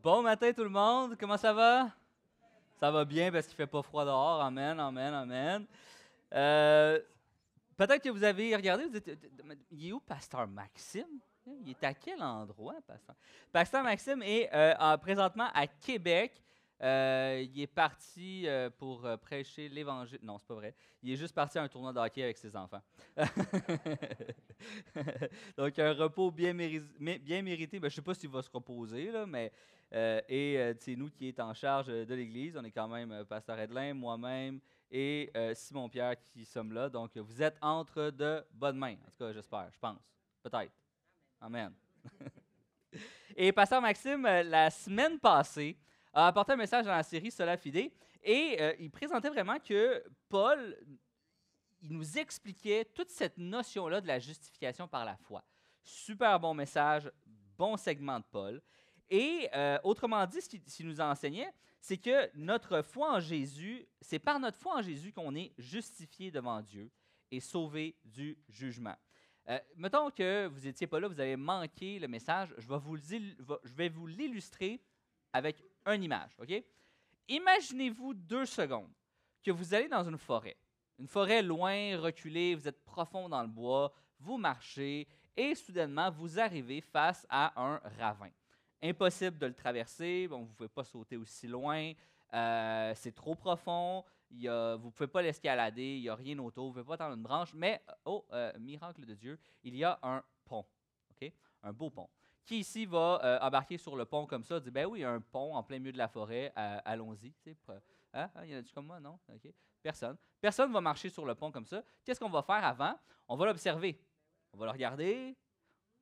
Bon matin tout le monde, comment ça va? Ça va bien parce qu'il fait pas froid dehors. Amen, amen, amen. Euh, Peut-être que vous avez regardé, vous êtes, il est où Pasteur Maxime? Il est à quel endroit, Pasteur? Pasteur Maxime est euh, présentement à Québec. Euh, il est parti pour prêcher l'Évangile. Non, c'est pas vrai. Il est juste parti à un tournoi de hockey avec ses enfants. Donc, un repos bien, bien mérité. Ben, je ne sais pas s'il va se reposer, là, mais et c'est nous qui est en charge de l'Église. On est quand même Pasteur Edlin, moi-même et Simon Pierre qui sommes là. Donc, vous êtes entre de bonnes mains. En tout cas, j'espère, je pense. Peut-être. Amen. et Pasteur Maxime, la semaine passée, a apporté un message dans la série Sola Fide et euh, il présentait vraiment que Paul, il nous expliquait toute cette notion-là de la justification par la foi. Super bon message, bon segment de Paul. Et euh, autrement dit, ce qu'il nous enseignait, c'est que notre foi en Jésus, c'est par notre foi en Jésus qu'on est justifié devant Dieu et sauvé du jugement. Euh, mettons que vous n'étiez pas là, vous avez manqué le message, je vais vous, je vais vous l'illustrer avec une image? Imaginez-vous deux secondes que vous allez dans une forêt, une forêt loin, reculée, vous êtes profond dans le bois, vous marchez et soudainement vous arrivez face à un ravin. Impossible de le traverser, bon, vous ne pouvez pas sauter aussi loin, euh, c'est trop profond, a, vous ne pouvez pas l'escalader, il n'y a rien autour, vous ne pouvez pas tendre une branche, mais, oh, euh, miracle de Dieu, il y a un pont, OK? Un beau pont. Qui ici va euh, embarquer sur le pont comme ça, dit ben oui, a un pont en plein milieu de la forêt, euh, allons-y. Hein? Il y en a-tu comme moi, non? Personne. Personne va marcher sur le pont comme ça. Qu'est-ce qu'on va faire avant? On va l'observer. On va le regarder,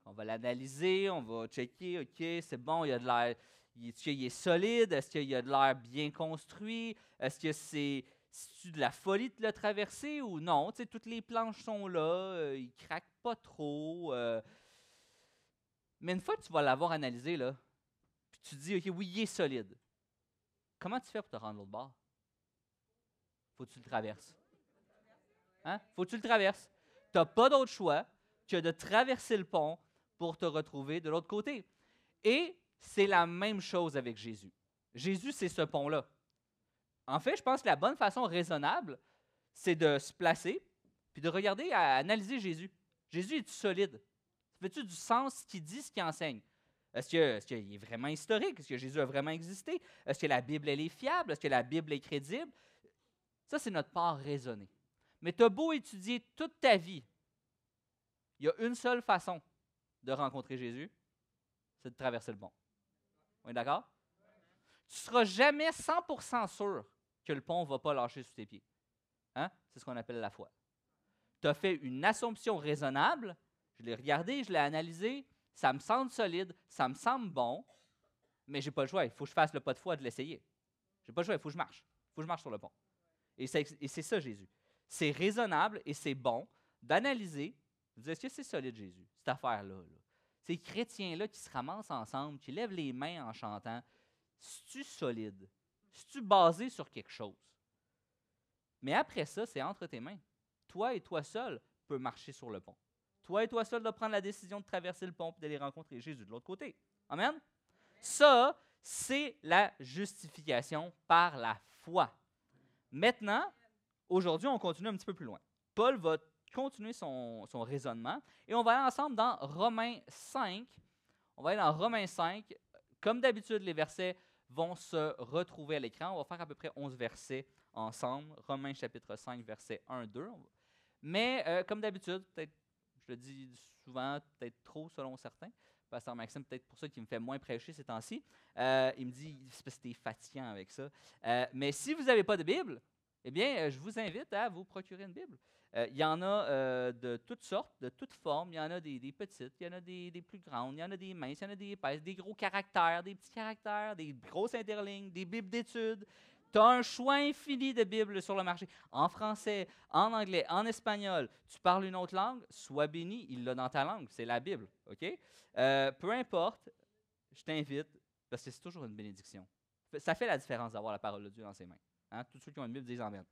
on va l'analyser, on va checker, OK, c'est bon, il y a de l'air. Est-ce qu'il est solide? Est-ce qu'il y a de l'air bien construit? Est-ce que c'est de la folie de le traverser ou non? sais, toutes les planches sont là, euh, il craque pas trop. Mais une fois que tu vas l'avoir analysé, là, puis tu te dis, OK, oui, il est solide. Comment tu fais pour te rendre l'autre bord? Faut que tu le traverses. Hein? Faut que tu le traverses. Tu n'as pas d'autre choix que de traverser le pont pour te retrouver de l'autre côté. Et c'est la même chose avec Jésus. Jésus, c'est ce pont-là. En fait, je pense que la bonne façon raisonnable, c'est de se placer puis de regarder, à analyser Jésus. Jésus est solide. Fais-tu du sens ce qu'il dit, ce qu'il enseigne? Est-ce qu'il est vraiment historique? Est-ce que Jésus a vraiment existé? Est-ce que la Bible elle est fiable? Est-ce que la Bible est crédible? Ça, c'est notre part raisonnée. Mais tu as beau étudier toute ta vie, il y a une seule façon de rencontrer Jésus, c'est de traverser le pont. On est d'accord? Tu ne seras jamais 100% sûr que le pont ne va pas lâcher sous tes pieds. Hein? C'est ce qu'on appelle la foi. Tu as fait une assumption raisonnable je l'ai regardé, je l'ai analysé, ça me semble solide, ça me semble bon, mais j'ai pas le choix. Il faut que je fasse le pas de foi de l'essayer. J'ai pas le choix, il faut que je marche. Il faut que je marche sur le pont. Et c'est ça, Jésus. C'est raisonnable et c'est bon d'analyser, de dire est-ce que c'est solide, Jésus, cette affaire-là? Ces chrétiens-là qui se ramassent ensemble, qui lèvent les mains en chantant, c'est-tu solide? C'est-tu basé sur quelque chose? Mais après ça, c'est entre tes mains. Toi et toi seul peux marcher sur le pont. Toi et toi seul dois prendre la décision de traverser le pont et d'aller rencontrer Jésus de l'autre côté. Amen? Ça, c'est la justification par la foi. Maintenant, aujourd'hui, on continue un petit peu plus loin. Paul va continuer son, son, raisonnement et on va aller ensemble dans Romains 5. On va aller dans Romains 5. Comme d'habitude, les versets vont se retrouver à l'écran. On va faire à peu près 11 versets ensemble. Romains chapitre 5, versets 1, 2. Mais euh, comme d'habitude, peut-être je le dis souvent, peut-être trop selon certains. Pasteur Maxime, peut-être pour ça qu'il me fait moins prêcher ces temps-ci. Euh, il me dit, c'est parce que fatigant avec ça. Euh, mais si vous n'avez pas de Bible, eh bien, je vous invite à vous procurer une Bible. Il y en a de toutes sortes, de toutes formes. Il y en a des, petites, il y en a des, des, plus grandes, il y en a des minces, il y en a des épaisses, des gros caractères, des petits caractères, des grosses interlignes, des Bibles d'études. Tu as un choix infini de Bibles sur le marché. En français, en anglais, en espagnol. Tu parles une autre langue, sois béni, il l'a dans ta langue. C'est la Bible. OK? Euh, peu importe, je t'invite, parce que c'est toujours une bénédiction. Ça fait la différence d'avoir la parole de Dieu dans ses mains. Hein? Tous ceux qui ont une Bible disent Amen.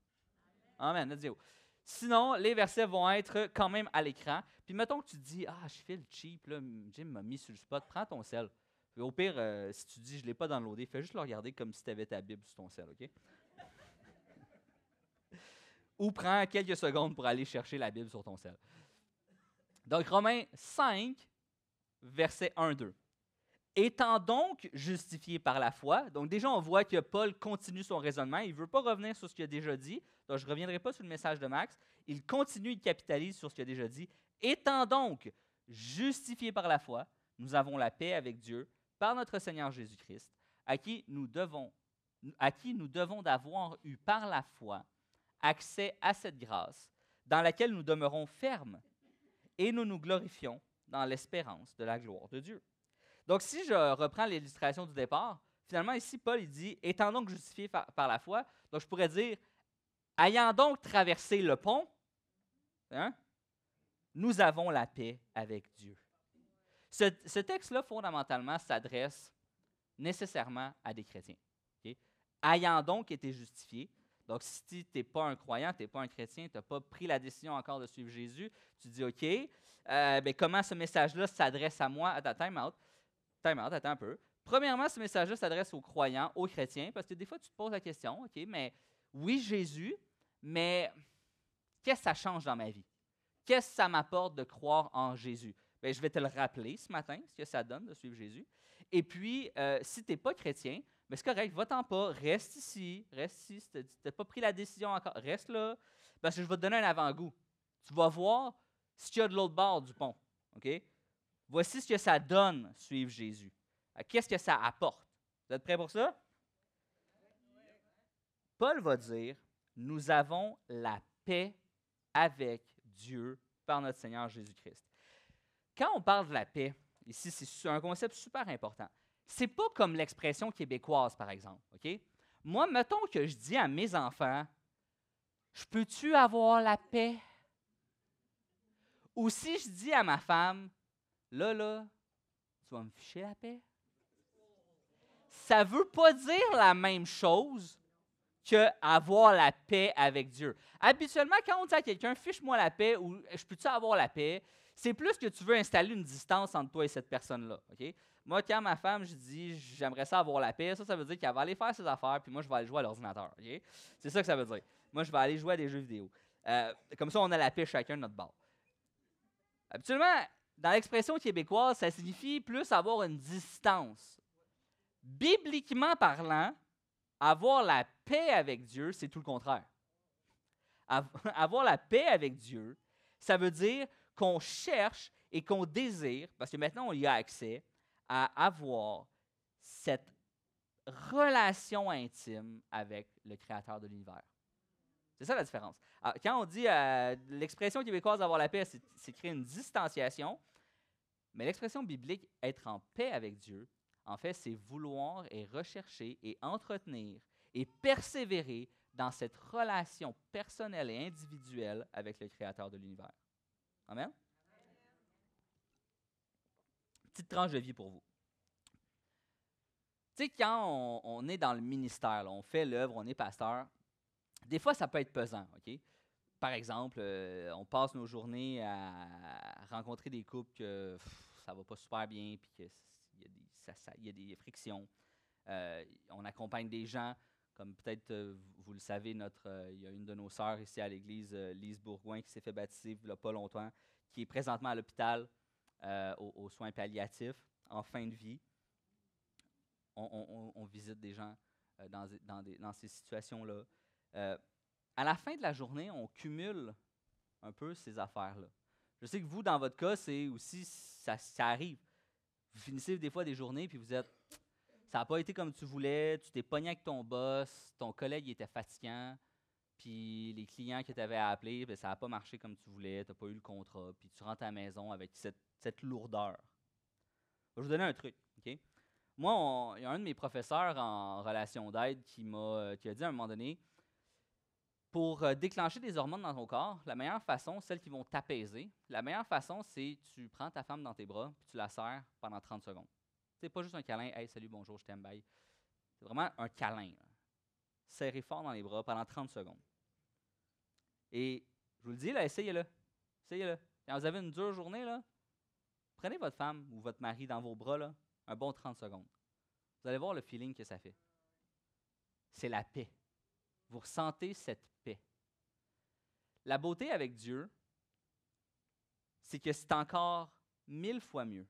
Amen. Let's go. Sinon, les versets vont être quand même à l'écran. Puis mettons que tu te dis Ah, je fais le cheap, là, Jim m'a mis sur le spot, prends ton sel. Au pire, euh, si tu dis je ne l'ai pas downloadé, fais juste le regarder comme si tu avais ta Bible sur ton sel, OK? Ou prends quelques secondes pour aller chercher la Bible sur ton sel. Donc, Romains 5, verset 1-2. Étant donc justifié par la foi, donc déjà on voit que Paul continue son raisonnement, il ne veut pas revenir sur ce qu'il a déjà dit, donc je ne reviendrai pas sur le message de Max, il continue, il capitalise sur ce qu'il a déjà dit. Étant donc justifié par la foi, nous avons la paix avec Dieu par notre Seigneur Jésus-Christ, à qui nous devons, à qui nous devons d'avoir eu par la foi accès à cette grâce dans laquelle nous demeurons fermes et nous nous glorifions dans l'espérance de la gloire de Dieu. Donc, si je reprends l'illustration du départ, finalement, ici, Paul il dit Étant donc justifié par, la foi, donc je pourrais dire Ayant donc traversé le pont, hein, nous avons la paix avec Dieu. Ce, texte-là, fondamentalement, s'adresse nécessairement à des chrétiens. Ayant donc été justifié, donc si tu n'es pas un croyant, tu n'es pas un chrétien, tu n'as pas pris la décision encore de suivre Jésus, tu dis OK, euh, ben, comment ce message-là s'adresse à moi? Attends, time out? Time attends un peu. Premièrement, ce message-là s'adresse aux croyants, aux chrétiens, parce que des fois, tu te poses la question, OK, mais oui, Jésus, mais qu'est-ce que ça change dans ma vie? Qu'est-ce que ça m'apporte de croire en Jésus? Bien, je vais te le rappeler ce matin, ce que ça donne de suivre Jésus. Et puis, euh, si tu n'es pas chrétien, mais c'est correct, va-t'en pas, reste ici, reste ici. Si tu n'as pas pris la décision encore, reste là, parce que je vais te donner un avant-goût. Tu vas voir ce qu'il y a de l'autre bord du pont. OK? Voici ce que ça donne, suivre Jésus. Qu'est-ce que ça apporte? Vous êtes prêts pour ça? Paul va dire, nous avons la paix avec Dieu par notre Seigneur Jésus-Christ. Quand on parle de la paix, ici, c'est un concept super important. C'est pas comme l'expression québécoise, par exemple. Moi, mettons que je dis à mes enfants, je peux-tu avoir la paix? Ou si je dis à ma femme, là, là, tu vas me ficher la paix? Ça ne veut pas dire la même chose que avoir la paix avec Dieu. Habituellement, quand on dit à quelqu'un, fiche-moi la paix ou je peux-tu avoir la paix, c'est plus que tu veux installer une distance entre toi et cette personne-là. Moi, quand ma femme, je dis j'aimerais ça avoir la paix, ça, ça veut dire qu'elle va aller faire ses affaires, puis moi, je vais aller jouer à l'ordinateur. C'est ça que ça veut dire. Moi, je vais aller jouer à des jeux vidéo. Euh, comme ça, on a la paix chacun de notre bord. Habituellement, dans l'expression québécoise, ça signifie plus avoir une distance. Bibliquement parlant, avoir la paix avec Dieu, c'est tout le contraire. Avoir la paix avec Dieu, ça veut dire qu'on cherche et qu'on désire, parce que maintenant on y a accès, à avoir cette relation intime avec le Créateur de l'univers. C'est ça la différence. quand on dit euh, l'expression québécoise avoir la paix, c'est créer une distanciation, mais l'expression biblique être en paix avec Dieu, en fait, c'est vouloir et rechercher et entretenir et persévérer dans cette relation personnelle et individuelle avec le Créateur de l'univers. Amen? Petite tranche de vie pour vous. Tu sais, quand on, est dans le ministère, on fait l'œuvre, on est pasteur, des fois, ça peut être pesant, OK? Par exemple, euh, on passe nos journées à rencontrer des couples que ça va pas super bien, puis qu'il y, y, a des frictions. Euh, on accompagne des gens, comme peut-être euh, vous le savez, notre, il y a une de nos sœurs ici à l'église, Lise Bourgoin, qui s'est fait baptiser il n'y a pas longtemps, qui est présentement à l'hôpital aux, soins palliatifs en fin de vie. On, visite des gens dans, ces situations-là. À la fin de la journée, on cumule un peu ces affaires-là. Je sais que vous, dans votre cas, c'est aussi, ça, arrive. Vous finissez des fois des journées, puis vous êtes, ça n'a pas été comme tu voulais, tu t'es pogné avec ton boss, ton collègue était fatigant, puis les clients que tu avais à appeler, ben, ça n'a pas marché comme tu voulais, tu n'as pas eu le contrat, puis tu rentres à la maison avec cette, lourdeur. Je vais vous donner un truc. ok? Moi, il y a un de mes professeurs en relation d'aide qui m'a qui a dit à un moment donné, pour euh, déclencher des hormones dans ton corps, la meilleure façon, celles qui vont t'apaiser, la meilleure façon, c'est tu prends ta femme dans tes bras puis tu la serres pendant 30 secondes. C'est pas juste un câlin, hey, salut, bonjour, je t'aime, bye. C'est vraiment un câlin. Serrez fort dans les bras pendant 30 secondes. Et je vous le dis, là, essayez-le. Essayez-le. Quand vous avez une dure journée, là, prenez votre femme ou votre mari dans vos bras, là, un bon 30 secondes. Vous allez voir le feeling que ça fait. C'est la paix. Vous ressentez cette paix. La beauté avec Dieu, c'est que c'est encore mille fois mieux.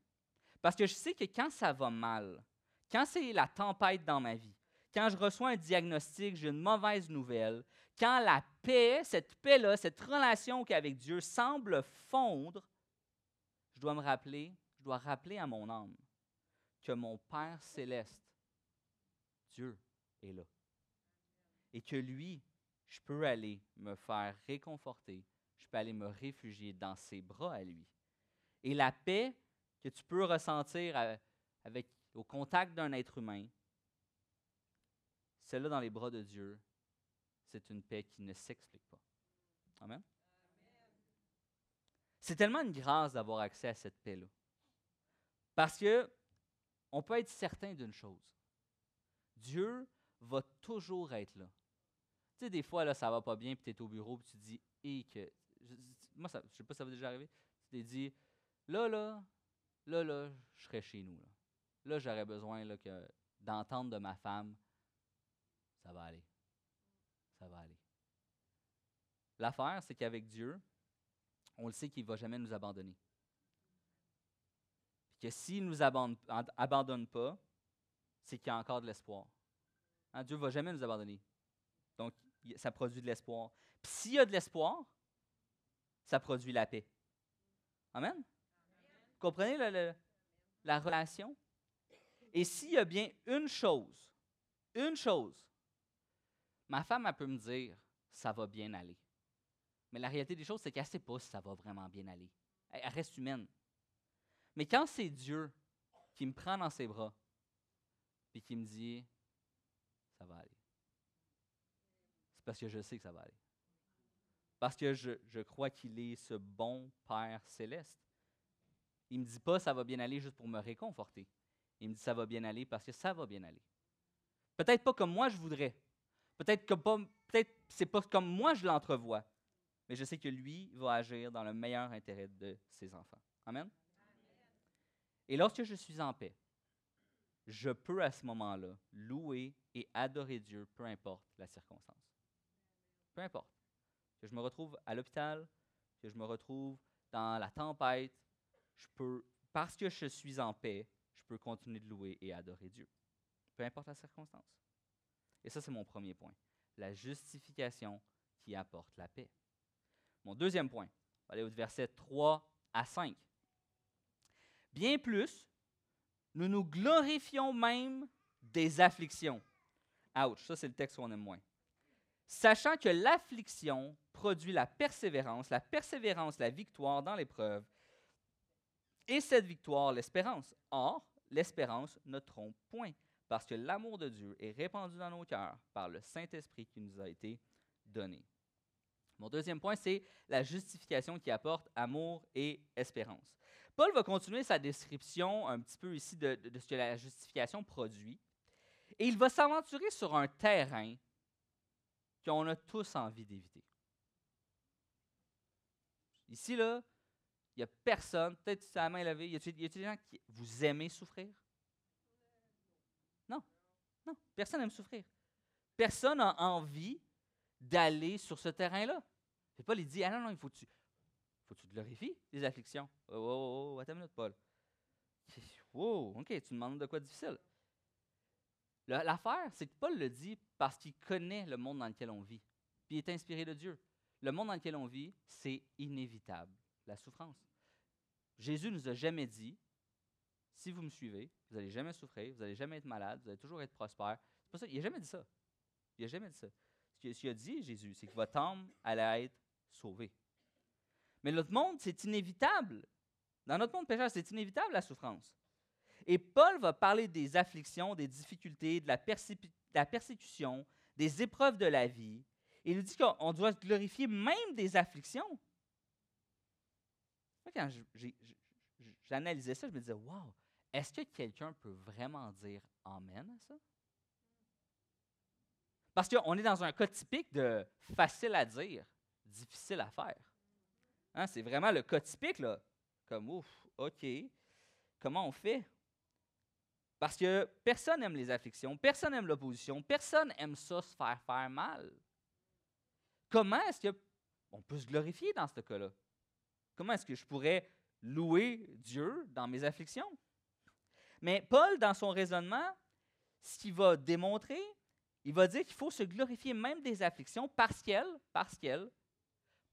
Parce que je sais que quand ça va mal, quand c'est la tempête dans ma vie, quand je reçois un diagnostic, j'ai une mauvaise nouvelle, quand la paix, cette paix-là, cette relation qu'avec Dieu semble fondre, je dois me rappeler, je dois rappeler à mon âme que mon Père céleste, Dieu, est là. Et que lui, je peux aller me faire réconforter, je peux aller me réfugier dans ses bras à lui. Et la paix que tu peux ressentir au contact d'un être humain, celle-là dans les bras de Dieu, c'est une paix qui ne s'explique pas. Amen? C'est tellement une grâce d'avoir accès à cette paix-là. Parce que on peut être certain d'une chose. Dieu va toujours être là. Tu sais, des fois, là, ça va pas bien, puis tu es au bureau, puis tu dis, et que. moi, ça, je sais pas si ça va déjà arriver. Tu t'es dit, là, là, là, là, je serais chez nous. Là, là j'aurais besoin là, que, d'entendre de ma femme, ça va aller. Ça va aller. L'affaire, c'est qu'avec Dieu, on le sait qu'il ne va jamais nous abandonner. Puis que s'il ne nous abandonne, pas, c'est qu'il y a encore de l'espoir. Hein, Dieu ne va jamais nous abandonner. Ça produit de l'espoir. Puis s'il y a de l'espoir, ça produit la paix. Amen? Vous comprenez la relation? Et s'il y a bien une chose, une chose, ma femme, elle peut me dire, ça va bien aller. Mais la réalité des choses, c'est qu'elle ne sait pas si ça va vraiment bien aller. Elle, reste humaine. Mais quand c'est Dieu qui me prend dans ses bras, puis qui me dit, ça va aller, parce que je sais que ça va aller. Parce que je, crois qu'il est ce bon Père céleste. Il ne me dit pas, ça va bien aller juste pour me réconforter. Il me dit, ça va bien aller parce que ça va bien aller. Peut-être pas comme moi je voudrais. Peut-être que peut-être c'est pas comme moi je l'entrevois mais je sais que lui va agir dans le meilleur intérêt de ses enfants. Amen? Et lorsque je suis en paix, je peux à ce moment-là louer et adorer Dieu, peu importe la circonstance. Peu importe. Que je me retrouve à l'hôpital, que je me retrouve dans la tempête, je peux, parce que je suis en paix, je peux continuer de louer et adorer Dieu. Peu importe la circonstance. Et ça, c'est mon premier point. La justification qui apporte la paix. Mon deuxième point, on va aller au verset 3 à 5. Bien plus, nous nous glorifions même des afflictions. Ouch, ça c'est le texte qu'on aime moins. Sachant que l'affliction produit la persévérance, la persévérance, la victoire dans l'épreuve, et cette victoire, l'espérance. Or, l'espérance ne trompe point, parce que l'amour de Dieu est répandu dans nos cœurs par le Saint-Esprit qui nous a été donné. Mon deuxième point, c'est la justification qui apporte amour et espérance. Paul va continuer sa description un petit peu ici de, ce que la justification produit. Et il va s'aventurer sur un terrain qu'on a tous envie d'éviter. Ici, là, il n'y a personne, peut-être c'est la main levée, y a-t-il des gens qui. Vous aimez souffrir? Non. Non. Personne n'aime souffrir. Personne n'a envie d'aller sur ce terrain-là. Paul, il dit, ah non, non, il faut que tu, faut que tu glorifies les afflictions. Oh, oh, oh, oh attends une minute, Paul. Wow, OK, tu demandes de quoi de difficile. L'affaire, c'est que Paul le dit parce qu'il connaît le monde dans lequel on vit. Puis il est inspiré de Dieu. Le monde dans lequel on vit, c'est inévitable, la souffrance. Jésus nous a jamais dit, si vous me suivez, vous n'allez jamais souffrir, vous n'allez jamais être malade, vous allez toujours être prospère. C'est pas ça. Il n'a jamais dit ça. Il n'a jamais dit ça ce qu'il a dit, Jésus, c'est que votre âme allait être sauvée. Mais notre monde, c'est inévitable. Dans notre monde pécheur, c'est inévitable la souffrance. Et Paul va parler des afflictions, des difficultés, de la, la persécution, des épreuves de la vie. Il nous dit qu'on doit glorifier même des afflictions. Quand j'analysais ça, je me disais, wow, est-ce que quelqu'un peut vraiment dire Amen à ça? Parce qu'on est dans un cas typique de facile à dire, difficile à faire. Hein, c'est vraiment le cas typique, là. Comme, ouf, OK, comment on fait? Parce que personne n'aime les afflictions, personne n'aime l'opposition, personne n'aime ça se faire faire mal. Comment est-ce qu'on peut se glorifier dans ce cas-là? Comment est-ce que je pourrais louer Dieu dans mes afflictions? Mais Paul, dans son raisonnement, ce qu'il va démontrer, il va dire qu'il faut se glorifier même des afflictions parce qu'elles, parce qu'elles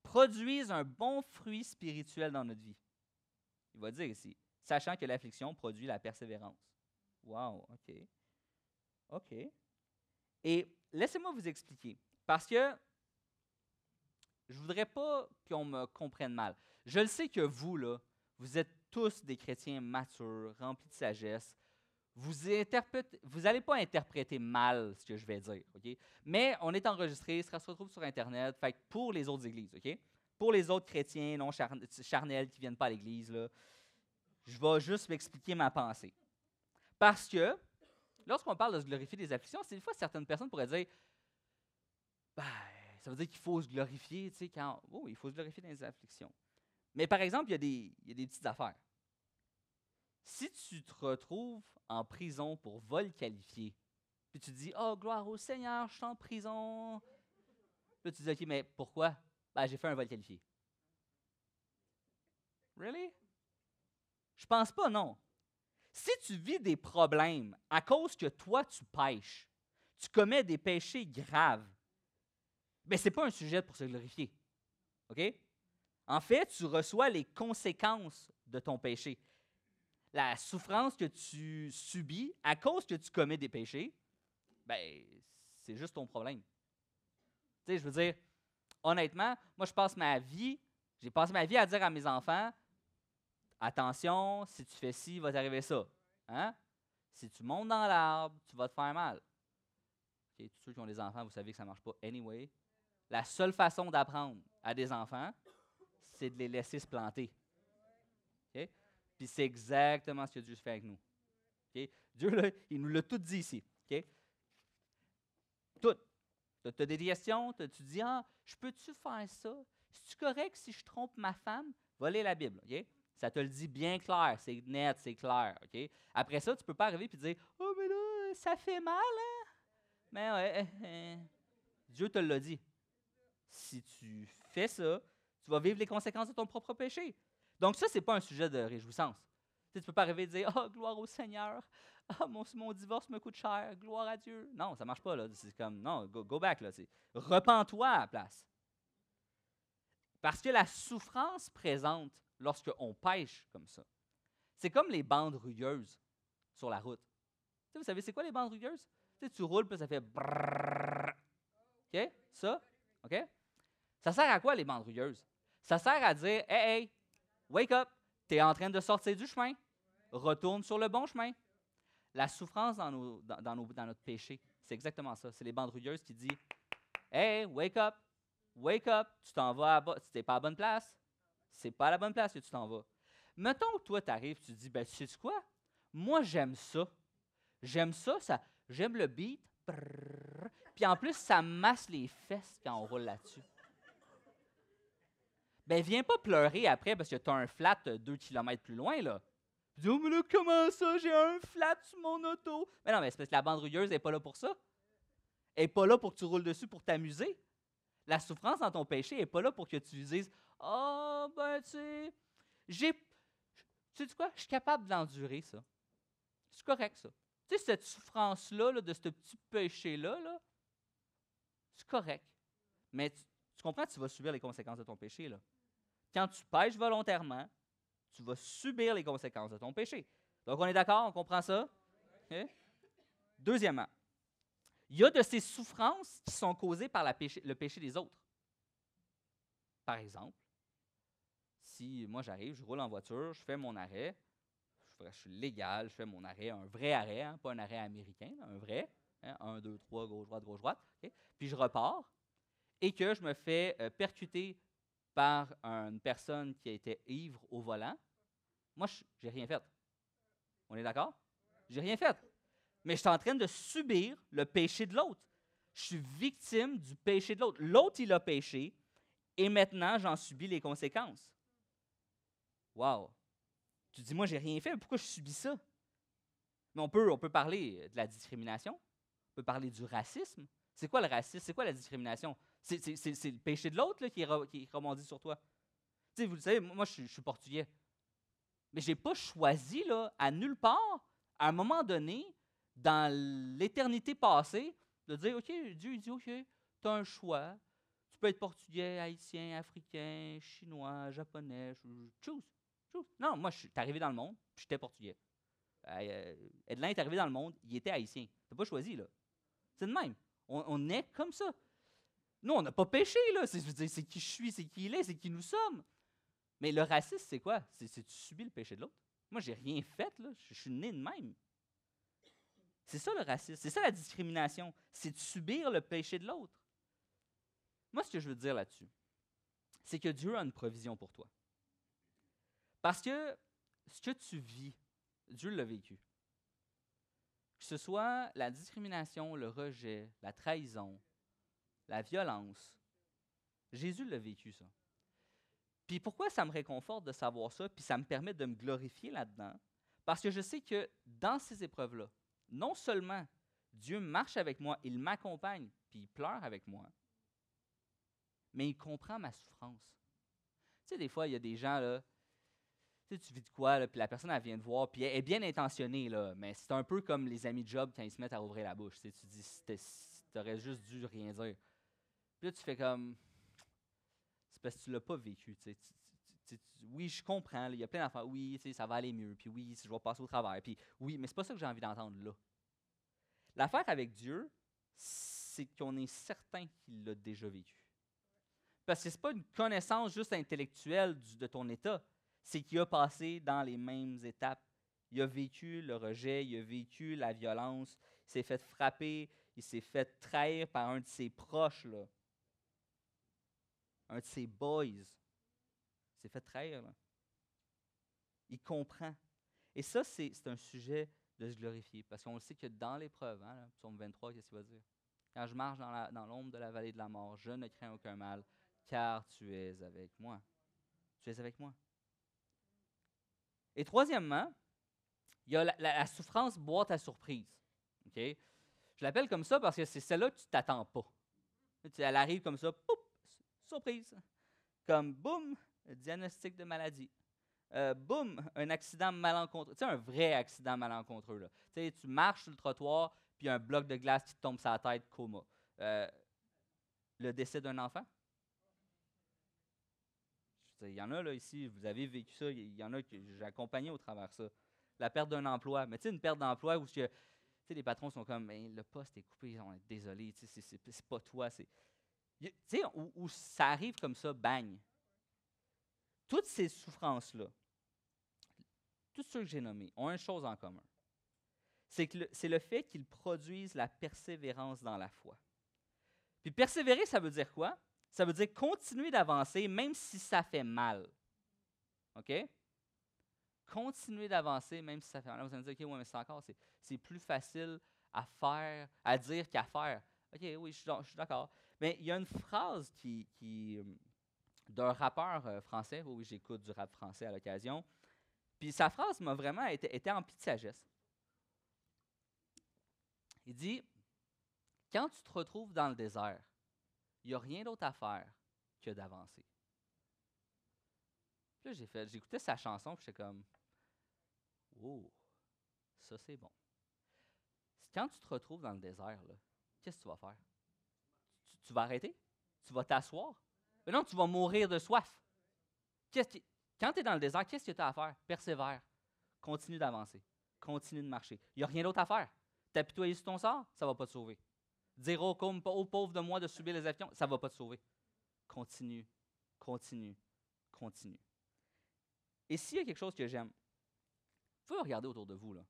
produisent un bon fruit spirituel dans notre vie. Il va dire ici, sachant que l'affliction produit la persévérance. Wow, OK. OK. Et laissez-moi vous expliquer, parce que je ne voudrais pas qu'on me comprenne mal. Je le sais que vous, là, vous êtes tous des chrétiens matures, remplis de sagesse. Vous n'allez pas interpréter mal ce que je vais dire, OK? Mais on est enregistré, ça se retrouve sur Internet, fait pour les autres églises, OK? Pour les autres chrétiens non charnels qui ne viennent pas à l'église, je vais juste m'expliquer ma pensée. Parce que, lorsqu'on parle de se glorifier des afflictions, c'est des fois certaines personnes pourraient dire, ben, ça veut dire qu'il faut se glorifier, tu sais, quand, oh, il faut se glorifier dans les afflictions. Mais par exemple, il y, a des, petites affaires. Si tu te retrouves en prison pour vol qualifié, puis tu dis, oh, gloire au Seigneur, je suis en prison. Puis tu dis, OK, mais pourquoi? Ben, j'ai fait un vol qualifié. Really? Je pense pas, non. Si tu vis des problèmes à cause que toi, tu pêches, tu commets des péchés graves, ben, ce n'est pas un sujet pour se glorifier. OK? En fait, tu reçois les conséquences de ton péché. La souffrance que tu subis à cause que tu commets des péchés, ben, c'est juste ton problème. Tu sais, je veux dire, honnêtement, moi, je passe ma vie, j'ai passé ma vie à dire à mes enfants, attention, si tu fais ci, il va t'arriver ça. Hein? Si tu montes dans l'arbre, tu vas te faire mal. tous ceux qui ont des enfants, vous savez que ça ne marche pas anyway. La seule façon d'apprendre à des enfants, c'est de les laisser se planter. Puis c'est exactement ce que Dieu fait avec nous. Dieu, il nous l'a tout dit ici. Tout. Tu as des questions, tu dis Ah, je peux-tu faire ça? C'est-tu correct si je trompe ma femme? Va lire la Bible. Ça te le dit bien clair, c'est net, c'est clair. Après ça, tu ne peux pas arriver et dire Oh, mais là, ça fait mal, hein? Mais ouais, euh, Dieu te l'a dit. Si tu fais ça, tu vas vivre les conséquences de ton propre péché. Donc, ça, ce n'est pas un sujet de réjouissance. Tu ne peux pas arriver et dire Oh, gloire au Seigneur, oh, mon, divorce me coûte cher, gloire à Dieu. Non, ça ne marche pas. C'est comme Non, go, go back. Repends-toi à la place. Parce que la souffrance présente lorsqu'on pêche comme ça, c'est comme les bandes rugueuses sur la route. vous savez, c'est quoi les bandes rugueuses? tu roules, puis ça fait brrrr. OK? Ça? OK? Ça sert à quoi, les bandes rugueuses? Ça sert à dire, hey, hey, wake up, tu es en train de sortir du chemin, retourne sur le bon chemin. La souffrance dans, nos, dans, dans, notre péché, c'est exactement ça. C'est les bandes rugueuses qui disent, hey, wake up, wake up, tu t'en vas, à, tu n'es pas à bonne place. C'est pas la bonne place que tu t'en vas. Mettons que toi, tu arrives, tu te dis, ben, tu sais quoi? Moi, j'aime ça. J'aime ça, ça j'aime le beat. puis en plus, ça masse les fesses quand on roule là-dessus ben viens pas pleurer après parce que tu as un flat deux kilomètres plus loin, là. dis, oh, mais là, comment ça, j'ai un flat sur mon auto? Mais non, mais c'est parce que la bande rugueuse n'est pas là pour ça. Elle n'est pas là pour que tu roules dessus pour t'amuser. La souffrance dans ton péché n'est pas là pour que tu dises, oh, ben, tu sais, j'ai. Tu sais quoi? Je suis capable d'endurer ça. C'est correct, ça. Tu sais, cette souffrance-là, de ce petit péché-là, -là, c'est correct. Mais tu, comprends, tu vas subir les conséquences de ton péché, là. Quand tu pêches volontairement, tu vas subir les conséquences de ton péché. Donc, on est d'accord? On comprend ça? Deuxièmement, il y a de ces souffrances qui sont causées par le péché des autres. Par exemple, moi j'arrive, je roule en voiture, je fais mon arrêt, je, suis légal, je fais mon arrêt, un vrai arrêt, hein, pas un arrêt américain, un vrai, hein, un, deux, trois, gauche, droite, gauche, droite, puis je repars, et que je me fais euh, percuter par une personne qui a été ivre au volant, moi, je n'ai rien fait. On est d'accord? J'ai rien fait. Mais je suis en train de subir le péché de l'autre. Je suis victime du péché de l'autre. L'autre, il a péché et maintenant, j'en subis les conséquences. Wow! Tu dis, moi, j'ai rien fait, pourquoi je subis ça? Mais on peut, on peut parler de la discrimination, on peut parler du racisme. C'est quoi le racisme? C'est quoi la discrimination? C'est le péché de l'autre qui, qui rebondit sur toi. sais, vous le savez, moi, je, suis portugais. Mais je n'ai pas choisi, là, à nulle part, à un moment donné, dans l'éternité passée, de dire, OK, Dieu dit, OK, tu as un choix. Tu peux être portugais, haïtien, africain, chinois, japonais, choose. Non, moi, je suis arrivé dans le monde, puis j'étais portugais. Euh, Edlin est arrivé dans le monde, il était haïtien. Tu n'as pas choisi, là. C'est de même. On, on est comme ça. Nous, on n'a pas péché, là. C'est qui je suis, c'est qui il est, c'est qui nous sommes. Mais le racisme, c'est quoi? C'est tu subis le péché de l'autre. Moi, j'ai rien fait, là. Je suis né de même. C'est ça le racisme. C'est ça la discrimination. C'est de subir le péché de l'autre. Moi, ce que je veux dire là-dessus, c'est que Dieu a une provision pour toi. Parce que ce que tu vis, Dieu l'a vécu. Que ce soit la discrimination, le rejet, la trahison, la violence, Jésus l'a vécu ça. Puis pourquoi ça me réconforte de savoir ça, puis ça me permet de me glorifier là-dedans? Parce que je sais que dans ces épreuves-là, non seulement Dieu marche avec moi, il m'accompagne, puis il pleure avec moi, mais il comprend ma souffrance. Tu sais, des fois, il y a des gens, là, tu, vis de quoi, puis la personne, elle vient te voir, puis elle est bien intentionnée, là, mais c'est un peu comme les amis de job quand ils se mettent à ouvrir la bouche. Tu, sais, tu dis, tu aurais juste dû rien dire. Puis là, tu fais comme, c'est parce que tu l'as pas vécu. Oui, je comprends, il y a plein d'affaires. Oui, ça va aller mieux, puis oui, je vais passer au travers. Puis oui, mais c'est pas ça que j'ai envie d'entendre là. L'affaire avec Dieu, c'est qu'on est certain qu'il l'a déjà vécu. Parce que ce n'est pas une connaissance juste intellectuelle de ton état, c'est qu'il a passé dans les mêmes étapes. Il a vécu le rejet, il a vécu la violence, il s'est fait frapper, il s'est fait trahir par un de ses proches, là. un de ses boys. Il s'est fait trahir. Il comprend. Et ça, c'est un sujet de se glorifier, parce qu'on sait que dans l'épreuve, hein, psaume 23, qu'est-ce qu'il va dire? Quand je marche dans l'ombre de la vallée de la mort, je ne crains aucun mal, car tu es avec moi. Tu es avec moi. Et troisièmement, il y a la, souffrance boîte à surprise. Je l'appelle comme ça parce que c'est celle-là que tu t'attends pas. Elle arrive comme ça, surprise. Comme boum, diagnostic de maladie. Euh, boum, un accident malencontreux. Tu sais, un vrai accident malencontreux. Là. Tu, sais, tu marches sur le trottoir, puis un bloc de glace qui te tombe sur la tête, coma. Euh, le décès d'un enfant, il y en a là ici, vous avez vécu ça, il y en a que j'ai accompagné au travers de ça. La perte d'un emploi. Mais tu sais, une perte d'emploi où les patrons sont comme le poste est coupé, on est désolé, c'est pas toi. Tu sais, où, où, ça arrive comme ça, bang. Toutes ces souffrances-là, tous ceux que j'ai nommés, ont une chose en commun. C'est c'est le fait qu'ils produisent la persévérance dans la foi. Puis persévérer, ça veut dire quoi? Ça veut dire continuer d'avancer même si ça fait mal. OK? Continuer d'avancer même si ça fait mal. Vous allez me dire, OK, ouais, mais c'est encore, c'est plus facile à faire, à dire qu'à faire. OK, oui, je suis d'accord. Mais il y a une phrase qui, euh, d'un rappeur euh, français, oui, j'écoute du rap français à l'occasion, puis sa phrase m'a vraiment été, emplie de sagesse. Il dit, quand tu te retrouves dans le désert, il n'y a rien d'autre à faire que d'avancer. Là, j'ai fait, j'écoutais sa chanson, puis j'étais comme, oh, ça c'est bon. Quand tu te retrouves dans le désert, qu'est-ce que tu vas faire? Tu, vas arrêter? Tu vas t'asseoir? Non, tu vas mourir de soif. quand tu es dans le désert, qu'est-ce que tu as à faire? Persévère. Continue d'avancer. Continue de marcher. Il n'y a rien d'autre à faire. T'apitoyer sur ton sort, ça ne va pas te sauver. Dire aux, pauvres de moi de subir les afflictions, ça ne va pas te sauver. Continue, continue, continue. Et s'il y a quelque chose que j'aime, vous pouvez regarder autour de vous, là.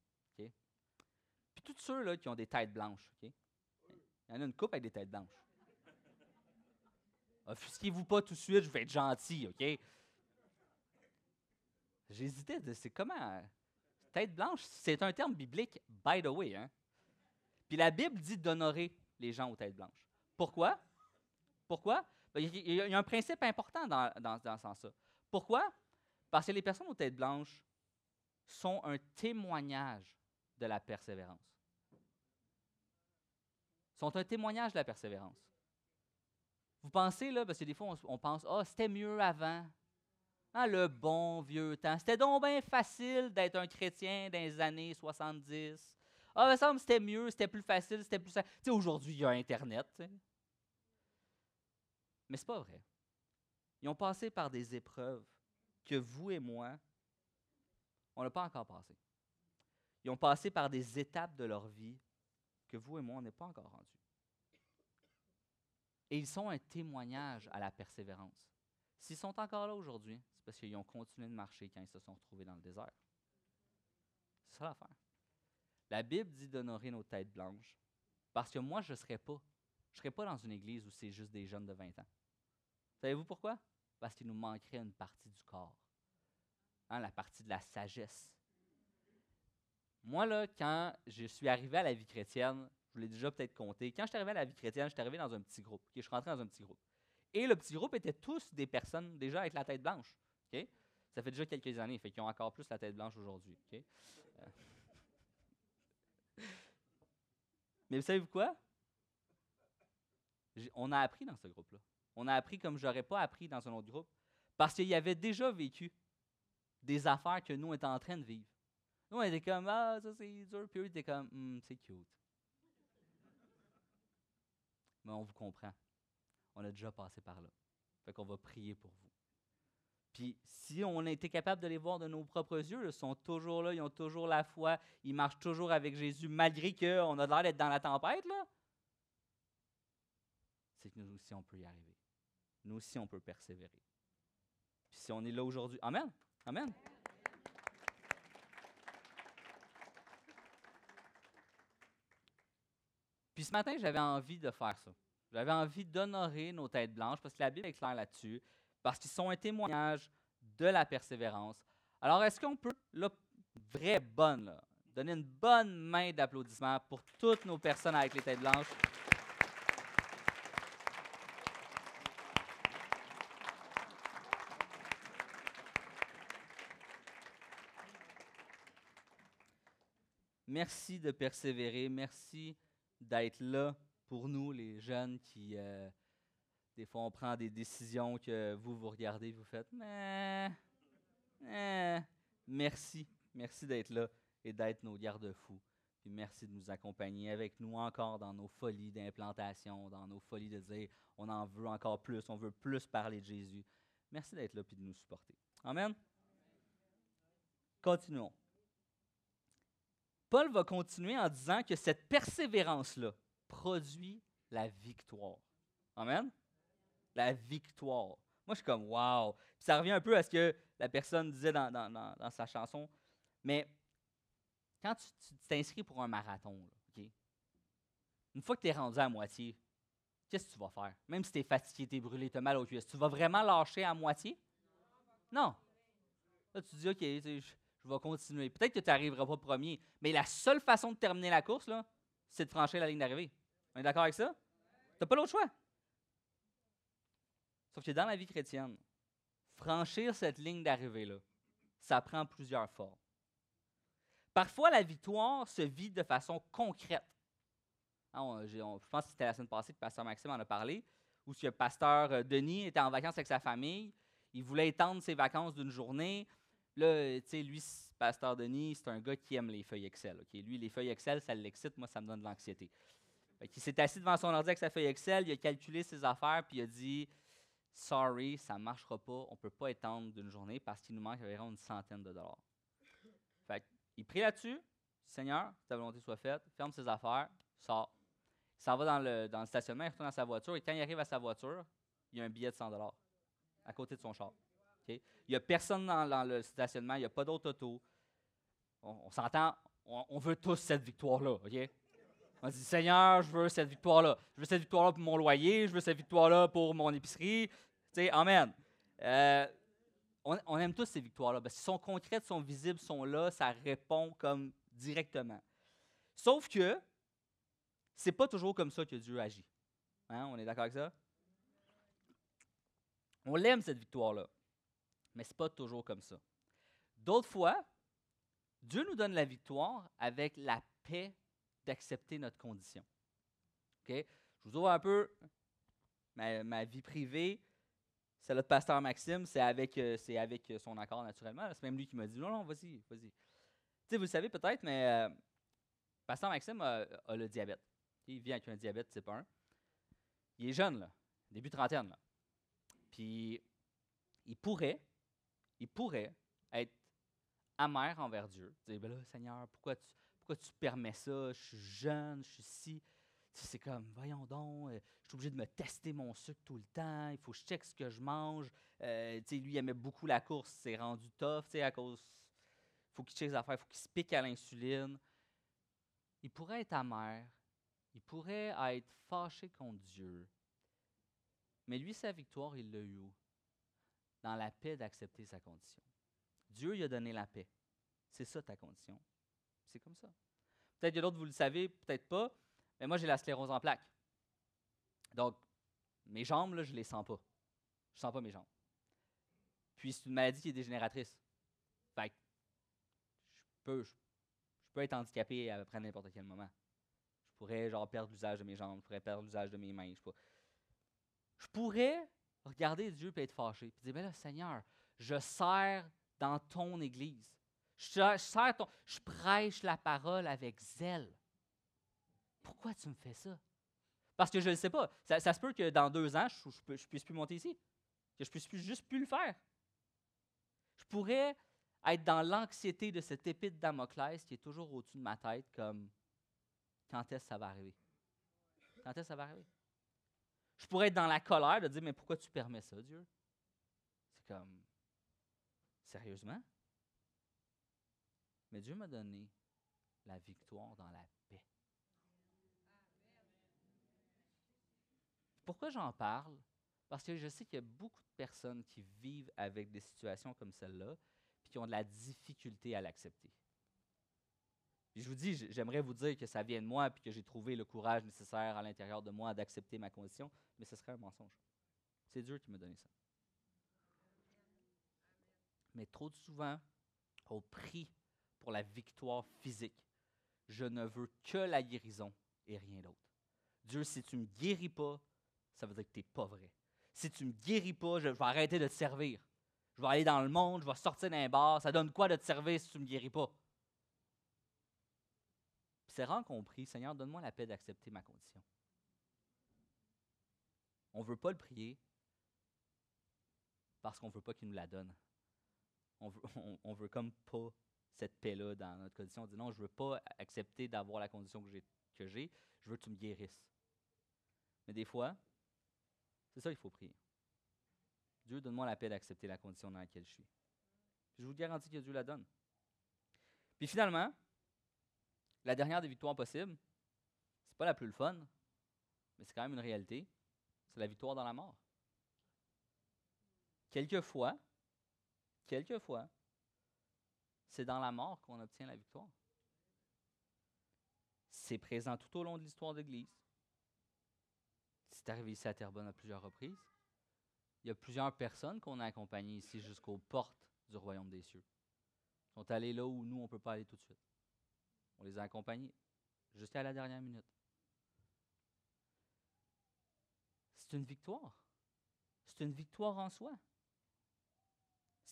Puis tous ceux là, qui ont des têtes blanches? Il y en a une coupe avec des têtes blanches. Offusquez-vous pas tout de suite, je vais être gentil, OK? J'hésitais, c'est comment. Tête blanche, c'est un terme biblique, by the way. Hein? Puis la Bible dit d'honorer les gens aux têtes blanches. Pourquoi? Pourquoi? Ben, il y a un principe important dans, dans, ce sens-là. Pourquoi? Parce que les personnes aux têtes blanches sont un témoignage de la persévérance. Sont un témoignage de la persévérance. Vous pensez, là, parce que des fois, on, pense, ah, c'était mieux avant. Ah, le bon vieux temps. C'était donc bien facile d'être un chrétien dans les années 70. Ah, me semble c'était mieux, c'était plus facile, c'était plus. Tu sais, aujourd'hui, il y a Internet. Mais Mais c'est pas vrai. Ils ont passé par des épreuves que vous et moi, on n'a pas encore passé. Ils ont passé par des étapes de leur vie que vous et moi, on n'est pas encore rendus. Et ils sont un témoignage à la persévérance. S'ils sont encore là aujourd'hui, c'est parce qu'ils ont continué de marcher quand ils se sont retrouvés dans le désert. C'est ça l'affaire. La Bible dit d'honorer nos têtes blanches parce que moi, je ne serais pas. Je serais pas dans une église où c'est juste des jeunes de 20 ans. Savez-vous pourquoi? Parce qu'il nous manquerait une partie du corps. Hein, la partie de la sagesse. Moi, là, quand je suis arrivé à la vie chrétienne, je vous l'ai déjà peut-être compté, quand je suis arrivé à la vie chrétienne, je suis arrivé dans un petit groupe. Je suis rentré dans un petit groupe. Et le petit groupe était tous des personnes déjà avec la tête blanche. Ça fait déjà quelques années, fait qu'ils ont encore plus la tête blanche aujourd'hui. Euh. Mais vous savez quoi? On a appris dans ce groupe-là. On a appris comme je n'aurais pas appris dans un autre groupe. Parce qu'il y avait déjà vécu des affaires que nous, on était en train de vivre. Nous, on était comme, ah, ça c'est dur. Puis eux, étaient comme, hmm, c'est cute. Mais on vous comprend. On a déjà passé par là. Fait qu'on va prier pour vous. Puis si on a été capable de les voir de nos propres yeux, ils sont toujours là, ils ont toujours la foi, ils marchent toujours avec Jésus, malgré qu'on a l'air d'être dans la tempête, là. C'est que nous aussi, on peut y arriver. Nous aussi, on peut persévérer. Puis si on est là aujourd'hui, Amen. Amen. Puis ce matin, j'avais envie de faire ça. J'avais envie d'honorer nos têtes blanches parce que la Bible est claire là-dessus, parce qu'ils sont un témoignage de la persévérance. Alors, est-ce qu'on peut, là, vraie bonne, donner une bonne main d'applaudissement pour toutes nos personnes avec les têtes blanches? Merci de persévérer. Merci d'être là pour nous, les jeunes qui, euh, des fois, on prend des décisions que vous, vous regardez, vous faites, mais, merci. Merci d'être là et d'être nos garde-fous. Puis merci de nous accompagner avec nous encore dans nos folies d'implantation, dans nos folies de dire on en veut encore plus, on veut plus parler de Jésus. Merci d'être là et de nous supporter. Amen. Continuons. Paul va continuer en disant que cette persévérance-là produit la victoire. Amen? La victoire. Moi, je suis comme, wow. ça revient un peu à ce que la personne disait dans, sa chanson. Mais quand tu t'inscris pour un marathon, une fois que tu es rendu à moitié, qu'est-ce que tu vas faire? Même si tu es fatigué, tu es brûlé, tu as mal aux cuisses, tu vas vraiment lâcher à moitié? Non. Là, tu dis, OK, je vais continuer. Peut-être que tu n'arriveras pas premier, mais la seule façon de terminer la course, c'est de franchir la ligne d'arrivée. On est d'accord avec ça? Tu n'as pas l'autre choix. Sauf que dans la vie chrétienne, franchir cette ligne d'arrivée-là, ça prend plusieurs formes. Parfois, la victoire se vit de façon concrète. Hein, je pense que c'était la semaine passée que Pasteur Maxime en a parlé, où ce Pasteur euh, Denis était en vacances avec sa famille. Il voulait étendre ses vacances d'une journée. Là, tu sais, lui, Pasteur Denis, c'est un gars qui aime les feuilles Excel. Lui, les feuilles Excel, ça l'excite. Moi, ça me donne de l'anxiété. Il s'est assis devant son ordi avec sa feuille Excel, il a calculé ses affaires, puis il a dit Sorry, ça ne marchera pas, on ne peut pas étendre d'une journée parce qu'il nous manque environ une centaine de dollars. Fait il prie là-dessus Seigneur, ta volonté soit faite, ferme ses affaires, sort. Il s'en va dans le, stationnement, il retourne dans sa voiture, et quand il arrive à sa voiture, il y a un billet de 100 dollars à côté de son char. Il n'y a personne dans, le stationnement, il n'y a pas d'autre auto. On, s'entend, on, veut tous cette victoire-là. On dit Seigneur, je veux cette victoire-là. Je veux cette victoire-là pour mon loyer, je veux cette victoire-là pour mon épicerie. amen. Euh, on, aime tous ces victoires-là. Parce qu'elles sont concrètes, sont visibles, sont là, ça répond comme directement. Sauf que c'est pas toujours comme ça que Dieu agit. Hein, on est d'accord avec ça? On l'aime, cette victoire-là mais ce n'est pas toujours comme ça. D'autres fois, Dieu nous donne la victoire avec la paix d'accepter notre condition. Ok, Je vous ouvre un peu ma, vie privée. C'est le pasteur Maxime, c'est avec, euh, avec son accord naturellement. C'est même lui qui m'a dit non, non, vas-y, vas-y. Vous le savez peut-être, mais euh, pasteur Maxime a, le diabète. Il vit avec un diabète type 1. Il est jeune, là, début trentaine. Là. Puis il pourrait, il pourrait être amer envers Dieu. Dire, ben là, Seigneur, pourquoi tu, tu permets ça? Je suis jeune, je suis si. C'est comme, voyons donc, euh, je suis obligé de me tester mon sucre tout le temps, il faut que je check ce que je mange. Euh, lui, il aimait beaucoup la course, c'est rendu tough, à cause. Il faut qu'il check les affaires, il faut qu'il se pique à l'insuline. Il pourrait être amer, il pourrait être fâché contre Dieu. Mais lui, sa victoire, il l'a eu Dans la paix d'accepter sa condition. Dieu lui a donné la paix. C'est ça ta condition. C'est comme ça. Peut-être que d'autres, vous le savez, peut-être pas, mais moi, j'ai la sclérose en plaques. Donc, mes jambes, là, je ne les sens pas. Je ne sens pas mes jambes. Puis, c'est une maladie qui est dégénératrice. Fait je peux, je, peux être handicapé à peu près n'importe quel moment. Je pourrais, genre, perdre l'usage de mes jambes, je pourrais perdre l'usage de mes mains. Je, je pourrais regarder Dieu et être fâché. Puis dire, ben là, Seigneur, je sers dans ton Église. Je, je prêche la parole avec zèle. Pourquoi tu me fais ça? Parce que je ne sais pas. Ça, se peut que dans deux ans, je ne puisse plus monter ici. Que je puisse plus, juste plus le faire. Je pourrais être dans l'anxiété de cette épée de Damoclès qui est toujours au-dessus de ma tête, comme quand est-ce que ça va arriver? Quand est-ce que ça va arriver? Je pourrais être dans la colère de dire, mais pourquoi tu permets ça, Dieu? C'est comme, Sérieusement? Mais Dieu m'a donné la victoire dans la paix. Pourquoi j'en parle? Parce que je sais qu'il y a beaucoup de personnes qui vivent avec des situations comme celle-là, et qui ont de la difficulté à l'accepter. je vous dis, j'aimerais vous dire que ça vient de moi, puis que j'ai trouvé le courage nécessaire à l'intérieur de moi d'accepter ma condition, mais ce serait un mensonge. C'est Dieu qui m'a donné ça mais trop souvent au prix pour la victoire physique. Je ne veux que la guérison et rien d'autre. Dieu, si tu ne me guéris pas, ça veut dire que tu n'es pas vrai. Si tu ne me guéris pas, je, vais arrêter de te servir. Je vais aller dans le monde, je vais sortir d'un bar. Ça donne quoi de te servir si tu ne me guéris pas? c'est rare qu'on prie, Seigneur, donne-moi la paix d'accepter ma condition. On ne veut pas le prier parce qu'on ne veut pas qu'il nous la donne on veut, on, veut comme pas cette paix-là dans notre condition. On dit non, je veux pas accepter d'avoir la condition que j'ai, que j'ai, je veux que tu me guérisses. Mais des fois, c'est ça qu'il faut prier. Dieu, donne-moi la paix d'accepter la condition dans laquelle je suis. je vous garantis que Dieu la donne. Puis finalement, la dernière des victoires possibles, c'est pas la plus le fun, mais c'est quand même une réalité, c'est la victoire dans la mort. Quelquefois, quelquefois, c'est dans la mort qu'on obtient la victoire. C'est présent tout au long de l'histoire de l'Église. C'est arrivé ici à Terrebonne à plusieurs reprises. Il y a plusieurs personnes qu'on a accompagnées ici jusqu'aux portes du royaume des cieux. Ils sont allés là où nous, on ne peut pas aller tout de suite. On les a accompagnés jusqu'à la dernière minute. C'est une victoire. C'est une victoire en soi.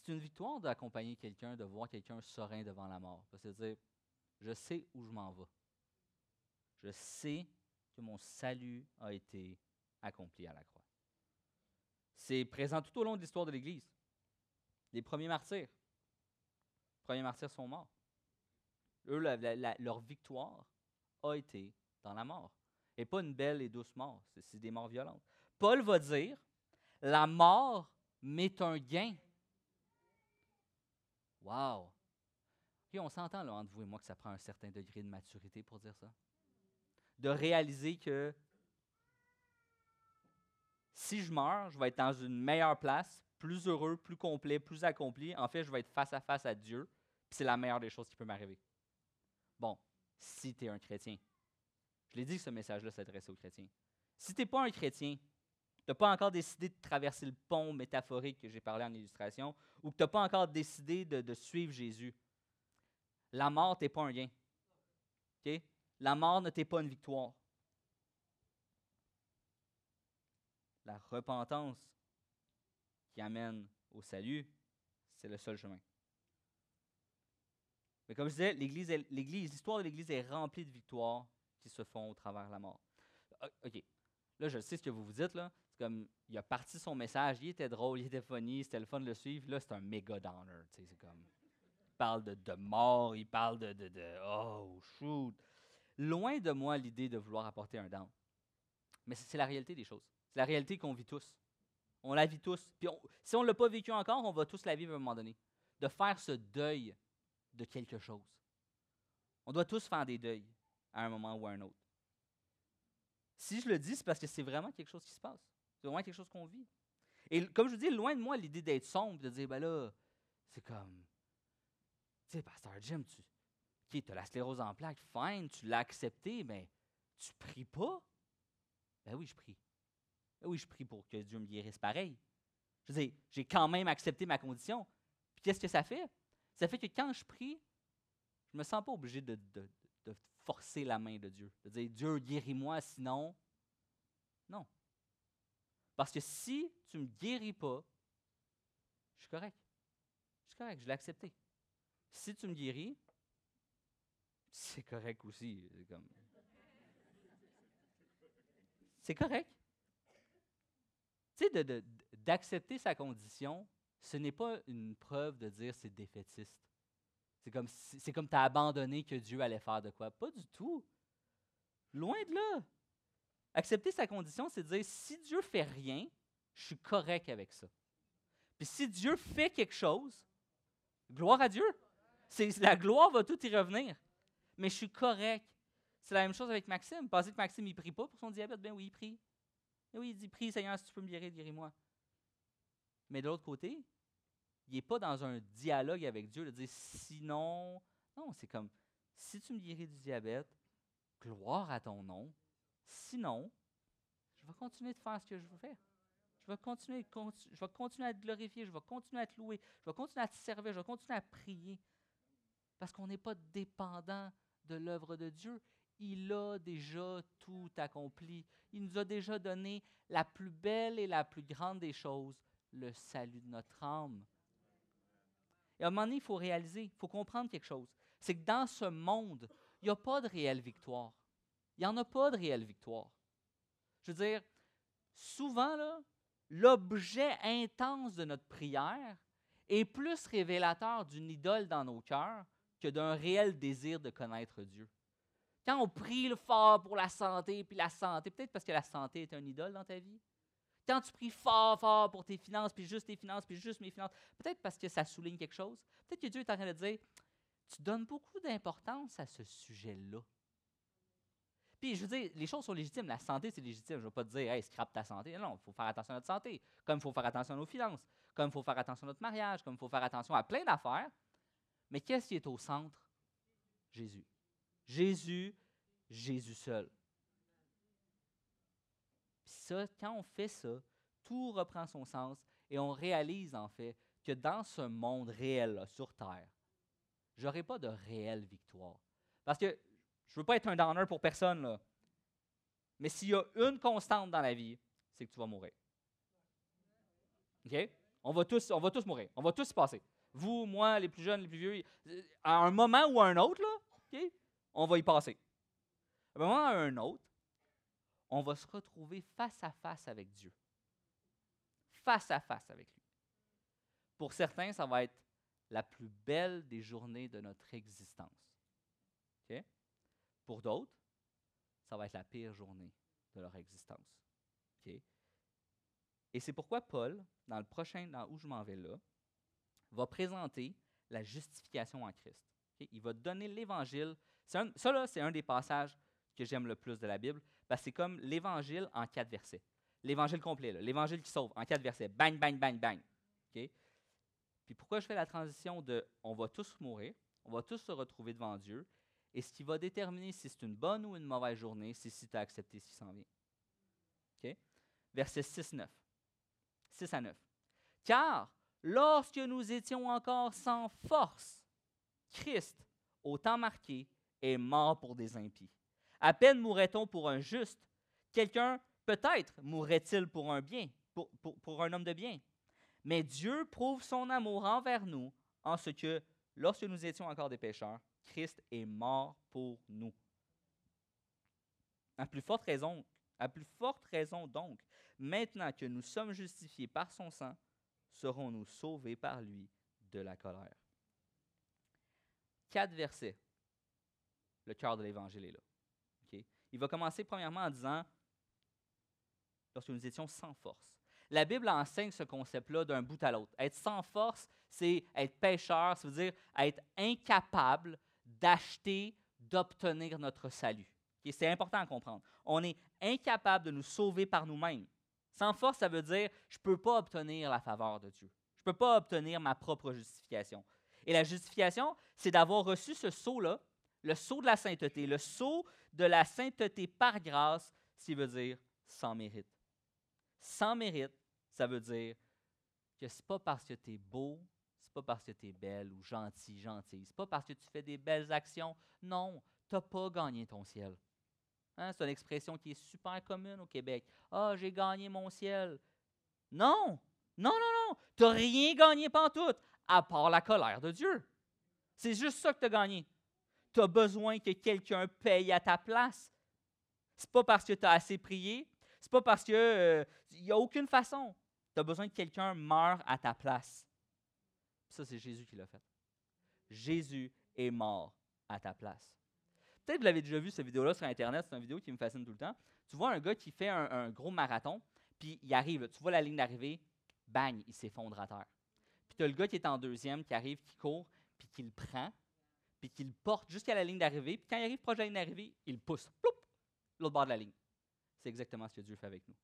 C'est une victoire d'accompagner quelqu'un, de voir quelqu'un serein devant la mort. Parce que dire, je sais où je m'en vais. Je sais que mon salut a été accompli à la croix. C'est présent tout au long de l'histoire de l'Église. Les premiers martyrs. Les premiers martyrs sont morts. Eux, leur victoire a été dans la mort. Et pas une belle et douce mort. C'est des morts violentes. Paul va dire, la mort m'est un gain. Wow! On s'entend là entre vous et moi que ça prend un certain degré de maturité pour dire ça. De réaliser que si je meurs, je vais être dans une meilleure place, plus heureux, plus complet, plus accompli. En fait, je vais être face à face à Dieu. Puis c'est la meilleure des choses qui peut m'arriver. Bon, si tu es un chrétien. Je l'ai dit que ce message-là s'adressait aux chrétiens. Si tu n'es pas un chrétien, tu n'as pas encore décidé de traverser le pont métaphorique que j'ai parlé en illustration, ou que tu n'as pas encore décidé de, suivre Jésus, La mort n'est pas un gain. La mort ne t'est pas une victoire. La repentance qui amène au salut, c'est le seul chemin. Mais comme je disais, l'histoire de l'Église est remplie de victoires qui se font au travers de la mort. Ah, OK. Là, je sais ce que vous vous dites, là. Comme, il a parti son message, il était drôle, il était funny, c'était le fun de le suivre. Là, c'est un méga downer. C'est comme, il parle de, mort, il parle de, de, de, oh, shoot. Loin de moi l'idée de vouloir apporter un down. Mais c'est la réalité des choses. C'est la réalité qu'on vit tous. On la vit tous. Puis si on ne l'a pas vécu encore, on va tous la vivre à un moment donné. De faire ce deuil de quelque chose. On doit tous faire des deuils à un moment ou à un autre. Si je le dis, c'est parce que c'est vraiment quelque chose qui se passe. C'est vraiment quelque chose qu'on vit. Et comme je vous dis, loin de moi l'idée d'être sombre, de dire, ben là, c'est comme, tu sais, Pasteur Jim, tu tu as la sclérose en plaques, fine, tu l'as accepté, mais tu pries pas? Ben oui, je prie. Ben oui, je prie pour que Dieu me guérisse pareil. Je veux dire, j'ai quand même accepté ma condition. Puis qu'est-ce que ça fait? Ça fait que quand je prie, je me sens pas obligé de, forcer la main de Dieu. De dire, Dieu, guéris-moi, sinon. Parce que si tu ne me guéris pas, je suis correct. Je suis correct, je l'ai accepté. Si tu me guéris, c'est correct aussi. C'est correct. Tu sais, d'accepter sa condition, ce n'est pas une preuve de dire c'est défaitiste. C'est comme, c'est comme tu as abandonné que Dieu allait faire de quoi. Pas du tout. Loin de là. Accepter sa condition, c'est dire si Dieu fait rien, je suis correct avec ça. Puis si Dieu fait quelque chose, gloire à Dieu. La gloire va tout y revenir. Mais je suis correct. C'est la même chose avec Maxime. Pensez que Maxime, il prie pas pour son diabète? Ben oui, il prie. Ben oui, il dit, prie Seigneur, si tu peux me guérir, guéris-moi. Mais de l'autre côté, il n'est pas dans un dialogue avec Dieu de dire sinon. Non, c'est comme si tu me guéris du diabète, gloire à ton nom. Sinon, je vais continuer de faire ce que je veux faire. Je vais continuer, je vais continuer à te glorifier, je vais continuer à te louer, je vais continuer à te servir, je vais continuer à prier. Parce qu'on n'est pas dépendant de l'œuvre de Dieu. Il a déjà tout accompli. Il nous a déjà donné la plus belle et la plus grande des choses, le salut de notre âme. Et à un moment donné, il faut réaliser, il faut comprendre quelque chose. C'est que dans ce monde, il n'y a pas de réelle victoire. Il n'y en a pas de réelle victoire. Je veux dire, souvent, l'objet intense de notre prière est plus révélateur d'une idole dans nos cœurs que d'un réel désir de connaître Dieu. Quand on prie fort pour la santé, puis la santé, peut-être parce que la santé est un idole dans ta vie, quand tu pries fort, fort pour tes finances, puis juste tes finances, puis juste mes finances, peut-être parce que ça souligne quelque chose. Peut-être que Dieu est en train de dire, tu donnes beaucoup d'importance à ce sujet-là. Puis, je veux dire, les choses sont légitimes. La santé, c'est légitime. Je ne vais pas te dire, hey, scrape ta santé. Non, il faut faire attention à notre santé. Comme il faut faire attention à nos finances. Comme il faut faire attention à notre mariage. Comme il faut faire attention à plein d'affaires. Mais qu'est-ce qui est au centre? Jésus. Jésus, Jésus seul ça, quand on fait ça, tout reprend son sens et on réalise en fait que dans ce monde réel, sur Terre, je n'aurai pas de réelle victoire. Parce que je ne veux pas être un downer pour personne, là. mais s'il y a une constante dans la vie, c'est que tu vas mourir. OK? On va, tous, on va tous mourir. On va tous y passer. Vous, moi, les plus jeunes, les plus vieux, à un moment ou à un autre, là, on va y passer. À un moment ou à un autre, on va se retrouver face à face avec Dieu. Face à face avec lui. Pour certains, ça va être la plus belle des journées de notre existence. Pour d'autres, ça va être la pire journée de leur existence. Et c'est pourquoi Paul, dans le prochain, dans où je m'en vais là, va présenter la justification en Christ. Il va donner l'évangile. ça, là, c'est un des passages que j'aime le plus de la Bible c'est comme l'évangile en quatre versets. L'évangile complet, l'évangile qui sauve en quatre versets. Bang, bang, bang, bang. Puis pourquoi je fais la transition de on va tous mourir, on va tous se retrouver devant Dieu, et ce qui va déterminer si c'est une bonne ou une mauvaise journée, c'est si tu as accepté ce qui s'en vient. Verset 6, 9. 6 à 9. Car lorsque nous étions encore sans force, Christ, au temps marqué, est mort pour des impies. À peine mourrait-on pour un juste, quelqu'un peut-être mourrait-il pour un bien, pour, pour un homme de bien. Mais Dieu prouve son amour envers nous en ce que, lorsque nous étions encore des pécheurs, Christ est mort pour nous. À plus forte raison, à plus forte raison donc, maintenant que nous sommes justifiés par son sang, serons-nous sauvés par lui de la colère. Quatre versets. Le cœur de l'Évangile est là. Il va commencer premièrement en disant, lorsque nous étions sans force. La Bible enseigne ce concept-là d'un bout à l'autre. Être sans force, c'est être pécheur, ça veut dire être incapable d'acheter, d'obtenir notre salut. C'est important à comprendre. On est incapable de nous sauver par nous-mêmes. Sans force, ça veut dire je ne peux pas obtenir la faveur de Dieu. Je ne peux pas obtenir ma propre justification. Et la justification, c'est d'avoir reçu ce sceau-là, le sceau de la sainteté, le sceau de la sainteté par grâce, ce qui veut dire sans mérite. Sans mérite, ça veut dire que ce n'est pas parce que tu es beau, c'est pas parce que tu es belle ou gentil, gentil, c'est pas parce que tu fais des belles actions. Non, tu n'as pas gagné ton ciel. Hein, c'est une expression qui est super commune au Québec. Ah, j'ai gagné mon ciel. Non, non, non, non. Tu n'as rien gagné tout, à part la colère de Dieu. C'est juste ça que tu as gagné. Tu as besoin que quelqu'un paye à ta place. C'est pas parce que tu as assez prié. C'est pas parce qu'il n'y euh, a aucune façon. Tu as besoin que quelqu'un meure à ta place. Ça, c'est Jésus qui l'a fait. Jésus est mort à ta place. Peut-être que vous l'avez déjà vu, cette vidéo-là, sur Internet. C'est une vidéo qui me fascine tout le temps. Tu vois un gars qui fait un, gros marathon, puis il arrive. Tu vois la ligne d'arrivée, bang, il s'effondre à terre. Puis tu as le gars qui est en deuxième, qui arrive, qui court, puis qui le prend, puis qui le porte jusqu'à la ligne d'arrivée. Puis quand il arrive proche de la ligne d'arrivée, il le pousse, l'autre bord de la ligne. C'est exactement ce que Dieu fait avec nous.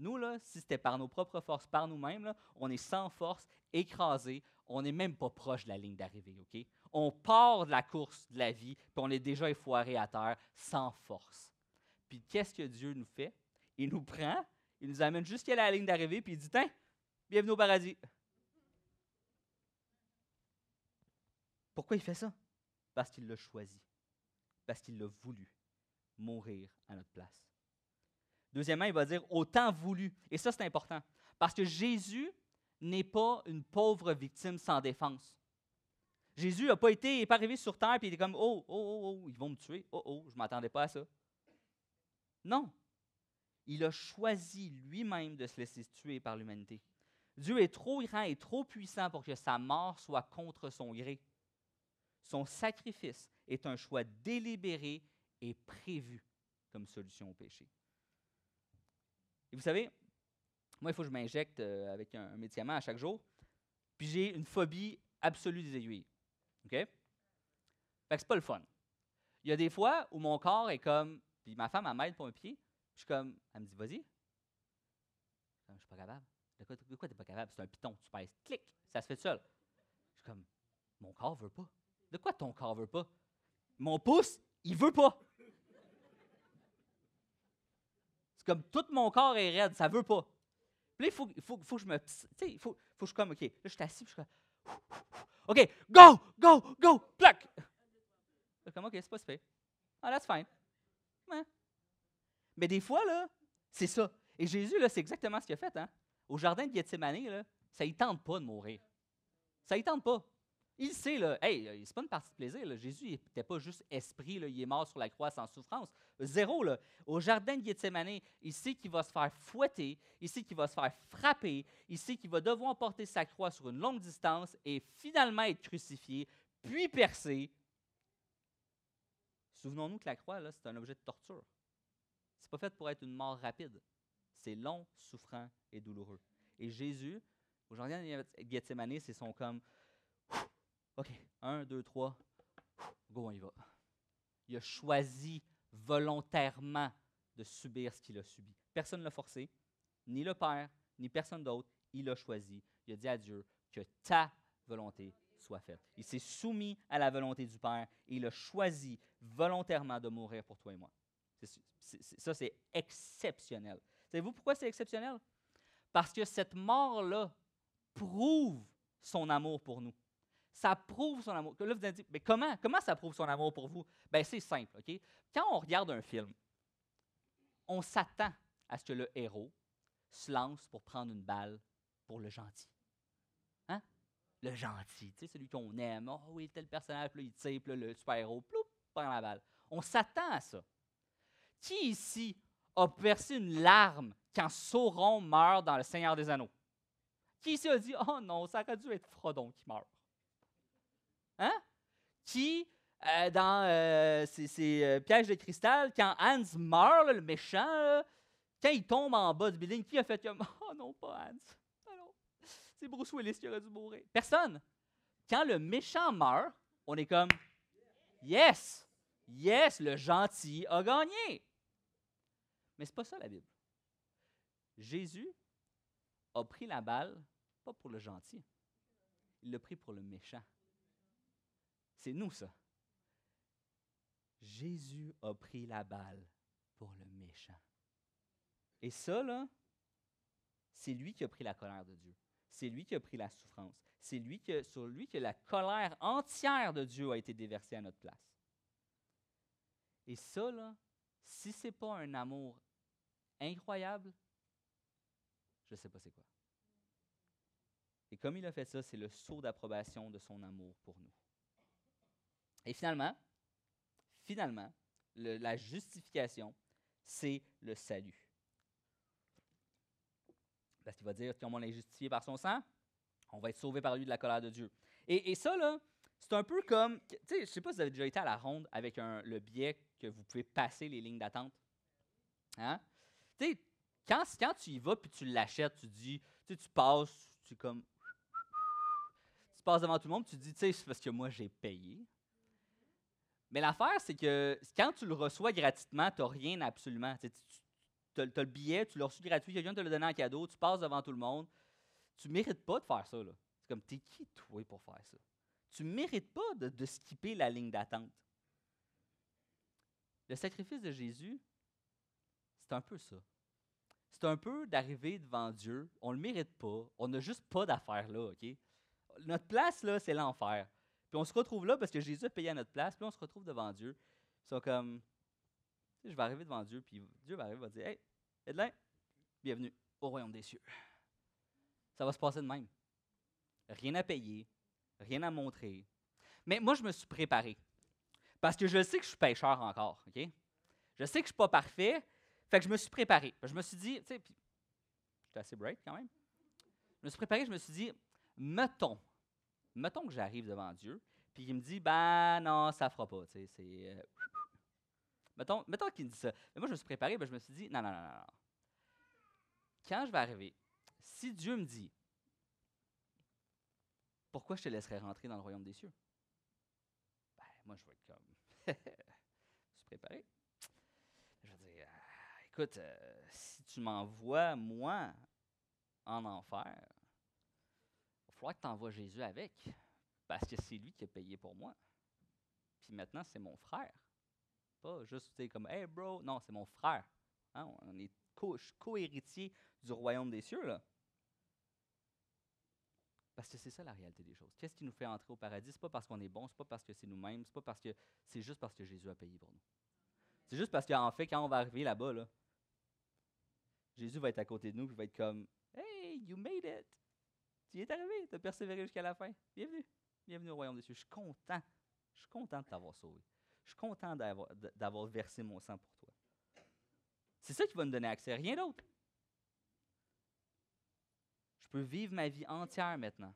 Nous, là, si c'était par nos propres forces, par nous-mêmes, on est sans force, écrasé, on n'est même pas proche de la ligne d'arrivée, OK? On part de la course de la vie, puis on est déjà effoiré à terre, sans force. Puis qu'est-ce que Dieu nous fait? Il nous prend, il nous amène jusqu'à la ligne d'arrivée, puis il dit, tiens, bienvenue au paradis. Pourquoi il fait ça? Parce qu'il l'a choisi, parce qu'il l'a voulu mourir à notre place. Deuxièmement, il va dire autant voulu. Et ça, c'est important. Parce que Jésus n'est pas une pauvre victime sans défense. Jésus n'a pas été, pas arrivé sur terre et il était comme oh, oh, oh, oh, ils vont me tuer. Oh, oh, je ne m'attendais pas à ça. Non. Il a choisi lui-même de se laisser tuer par l'humanité. Dieu est trop grand et trop puissant pour que sa mort soit contre son gré. Son sacrifice est un choix délibéré et prévu comme solution au péché. Et vous savez, moi, il faut que je m'injecte euh, avec un, médicament à chaque jour. Puis j'ai une phobie absolue des aiguilles. OK? Fait que c'est pas le fun. Il y a des fois où mon corps est comme. Puis ma femme, elle m'aide pour un pied. Je suis comme. Elle me dit, vas-y. Je suis pas capable. De quoi, tu n'es pas capable? C'est un piton. Tu pèses. Clic. Ça se fait seul. Je suis comme. Mon corps veut pas. De quoi ton corps veut pas? Mon pouce, il veut pas. C'est comme tout mon corps est raide, ça veut pas. Puis là, il faut, faut, faut, que je me. Tu sais, il faut, faut que je comme, OK, là, je suis assis, je suis comme. OK, go, go, go, plaque. Comme, OK, c'est pas fait. Ah, that's fine. Mais des fois, là, c'est ça. Et Jésus, là, c'est exactement ce qu'il a fait. Hein? Au jardin de Gethsemane, là, ça ne tente pas de mourir. Ça ne tente pas. Il sait, là, hey, euh, c'est pas une partie de plaisir. Jésus n'était pas juste esprit, là, il est mort sur la croix sans souffrance. Zéro. Là. Au jardin de Gethsemane, il sait qu'il va se faire fouetter, il sait qu'il va se faire frapper, il sait qu'il va devoir porter sa croix sur une longue distance et finalement être crucifié, puis percé. Souvenons-nous que la croix, c'est un objet de torture. C'est pas fait pour être une mort rapide. C'est long, souffrant et douloureux. Et Jésus, au jardin de Gethsemane, c'est son comme OK, un, deux, trois, go, on y va. Il a choisi volontairement de subir ce qu'il a subi. Personne ne l'a forcé, ni le Père, ni personne d'autre. Il a choisi. Il a dit à Dieu que ta volonté soit faite. Il s'est soumis à la volonté du Père et il a choisi volontairement de mourir pour toi et moi. ça, c'est exceptionnel. Savez-vous pourquoi c'est exceptionnel? Parce que cette mort-là prouve son amour pour nous Ça prouve son amour. Là, vous allez dire, mais comment, comment ça prouve son amour pour vous? Ben, c'est simple, OK? Quand on regarde un film, on s'attend à ce que le héros se lance pour prendre une balle pour le gentil. Hein? Le gentil, tu sais, celui qu'on aime. Oh oui, tel personnage, là, il tire, là, le super-héros, ploup, prend la balle. On s'attend à ça. Qui ici a versé une larme quand Sauron meurt dans Le Seigneur des Anneaux? Qui ici a dit Oh non, ça aurait dû être Frodon qui meurt? Hein? Qui, euh, dans euh, ces, euh, pièges de cristal, quand Hans meurt, le méchant, quand il tombe en bas du building, qui a fait comme Oh non, pas Hans. Ah. C'est Bruce Willis qui aurait dû mourir. Personne. Quand le méchant meurt, on est comme Yes! Yes, le gentil a gagné. Mais c'est pas ça la Bible. Jésus a pris la balle, pas pour le gentil, il l'a pris pour le méchant. C'est nous, ça. Jésus a pris la balle pour le méchant. Et ça, là, c'est lui qui a pris la colère de Dieu. C'est lui qui a pris la souffrance. C'est lui que, sur lui que la colère entière de Dieu a été déversée à notre place. Et ça, là, si ce n'est pas un amour incroyable, je ne sais pas c'est quoi. Et comme il a fait ça, c'est le saut d'approbation de son amour pour nous. Et finalement, finalement, la justification, c'est le salut. Parce qu'il va dire, comme on est justifié par son sang, on va être sauvé par lui de la colère de Dieu. Et, ça, là, c'est un peu comme, tu sais, je sais pas si vous avez déjà été à la ronde avec le biais que vous pouvez passer les lignes d'attente. Hein? Tu sais, quand, quand tu y vas puis tu l'achètes, tu dis, tu tu passes, tu comme, tu passes devant tout le monde, tu dis, tu sais, c'est parce que moi j'ai payé. Mais l'affaire, c'est que quand tu le reçois gratuitement, tu n'as rien absolument. Tu as, le billet, tu l'as reçu gratuit, quelqu'un te l'a donné en cadeau, tu passes devant tout le monde. Tu ne mérites pas de faire ça. C'est comme, t'es qui, toi, pour faire ça? Tu ne mérites pas de, skipper la ligne d'attente. Le sacrifice de Jésus, c'est un peu ça. C'est un peu d'arriver devant Dieu. On ne le mérite pas. On n'a juste pas d'affaires là, OK? Notre place, là, c'est l'enfer. Puis on se retrouve là parce que Jésus a payé à notre place, puis on se retrouve devant Dieu. Ils sont comme, je vais arriver devant Dieu, puis Dieu va arriver va dire, Hey, Edlin, bienvenue au royaume des cieux. Ça va se passer de même. Rien à payer, rien à montrer. Mais moi, je me suis préparé. Parce que je sais que je suis pécheur encore, OK? Je sais que je ne suis pas parfait, fait que je me suis préparé. Je me suis dit, tu sais, j'étais assez bright quand même. Je me suis préparé, je me suis dit, mettons, mettons que j'arrive devant Dieu, puis il me dit, ben non, ça fera pas, tu sais, c'est... Euh, mettons, mettons qu'il me dit ça. Mais moi, je me suis préparé, ben, je me suis dit, non, non, non, non. Quand je vais arriver, si Dieu me dit, pourquoi je te laisserais rentrer dans le royaume des cieux? Ben, moi, je vais être comme, je suis préparé. Je vais dire, ah, écoute, euh, si tu m'envoies, moi, en enfer, falloir que tu envoies Jésus avec, parce que c'est lui qui a payé pour moi. Puis maintenant, c'est mon frère. Pas juste comme Hey bro, non, c'est mon frère. Hein, on est co-héritier du royaume des cieux, là. Parce que c'est ça la réalité des choses. Qu'est-ce qui nous fait entrer au paradis? C'est pas parce qu'on est bon, c'est pas parce que c'est nous-mêmes, c'est pas parce que c'est juste parce que Jésus a payé pour nous. C'est juste parce qu'en fait, quand on va arriver là-bas, là, Jésus va être à côté de nous, et va être comme Hey, you made it! Tu y es arrivé, tu as persévéré jusqu'à la fin. Bienvenue. Bienvenue au royaume des cieux. Je suis content. Je suis content de t'avoir sauvé. Je suis content d'avoir versé mon sang pour toi. C'est ça qui va nous donner accès, rien d'autre. Je peux vivre ma vie entière maintenant,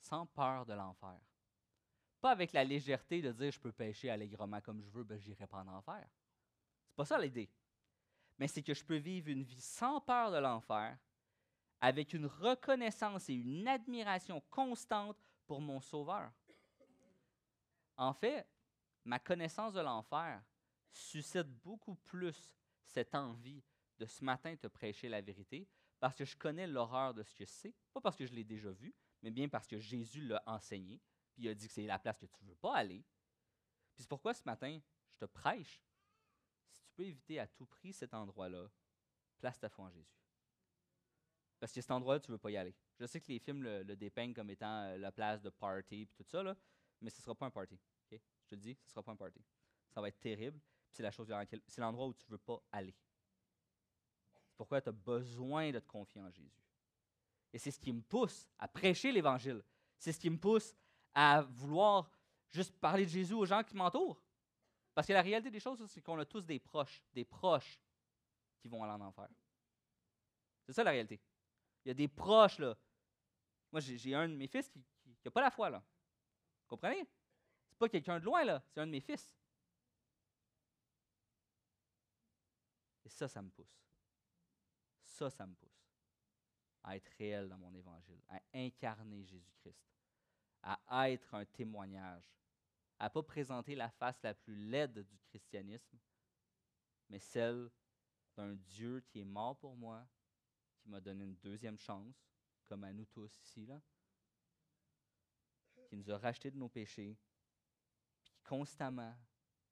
sans peur de l'enfer. Pas avec la légèreté de dire je peux pécher allègrement comme je veux, ben j'irai pas en enfer. C'est pas ça l'idée. Mais c'est que je peux vivre une vie sans peur de l'enfer, avec une reconnaissance et une admiration constante pour mon Sauveur. En fait, ma connaissance de l'enfer suscite beaucoup plus cette envie de ce matin te prêcher la vérité, parce que je connais l'horreur de ce que c'est, pas parce que je l'ai déjà vu, mais bien parce que Jésus l'a enseigné, puis il a dit que c'est la place que tu ne veux pas aller. Puis c'est pourquoi ce matin, je te prêche. Si tu peux éviter à tout prix cet endroit-là, place ta foi en Jésus. Parce que cet endroit-là, tu ne veux pas y aller. Je sais que les films le, dépeignent comme étant euh, la place de party et tout ça, là, mais ce ne sera pas un party. Je te le dis, ce ne sera pas un party. Ça va être terrible. C'est c'est l'endroit où tu ne veux pas aller. C'est pourquoi tu as besoin de te confier en Jésus. Et c'est ce qui me pousse à prêcher l'Évangile. C'est ce qui me pousse à vouloir juste parler de Jésus aux gens qui m'entourent. Parce que la réalité des choses, c'est qu'on a tous des proches, des proches qui vont aller en enfer. C'est ça la réalité. Il y a des proches, là. Moi, j'ai un de mes fils qui n'a pas la foi, là. Vous comprenez? C'est pas quelqu'un de loin, là. C'est un de mes fils. Et ça, ça me pousse. Ça, ça me pousse à être réel dans mon évangile, à incarner Jésus-Christ, à être un témoignage, à ne pas présenter la face la plus laide du christianisme, mais celle d'un Dieu qui est mort pour moi, m'a donné une deuxième chance, comme à nous tous ici, là, qui nous a racheté de nos péchés, puis qui constamment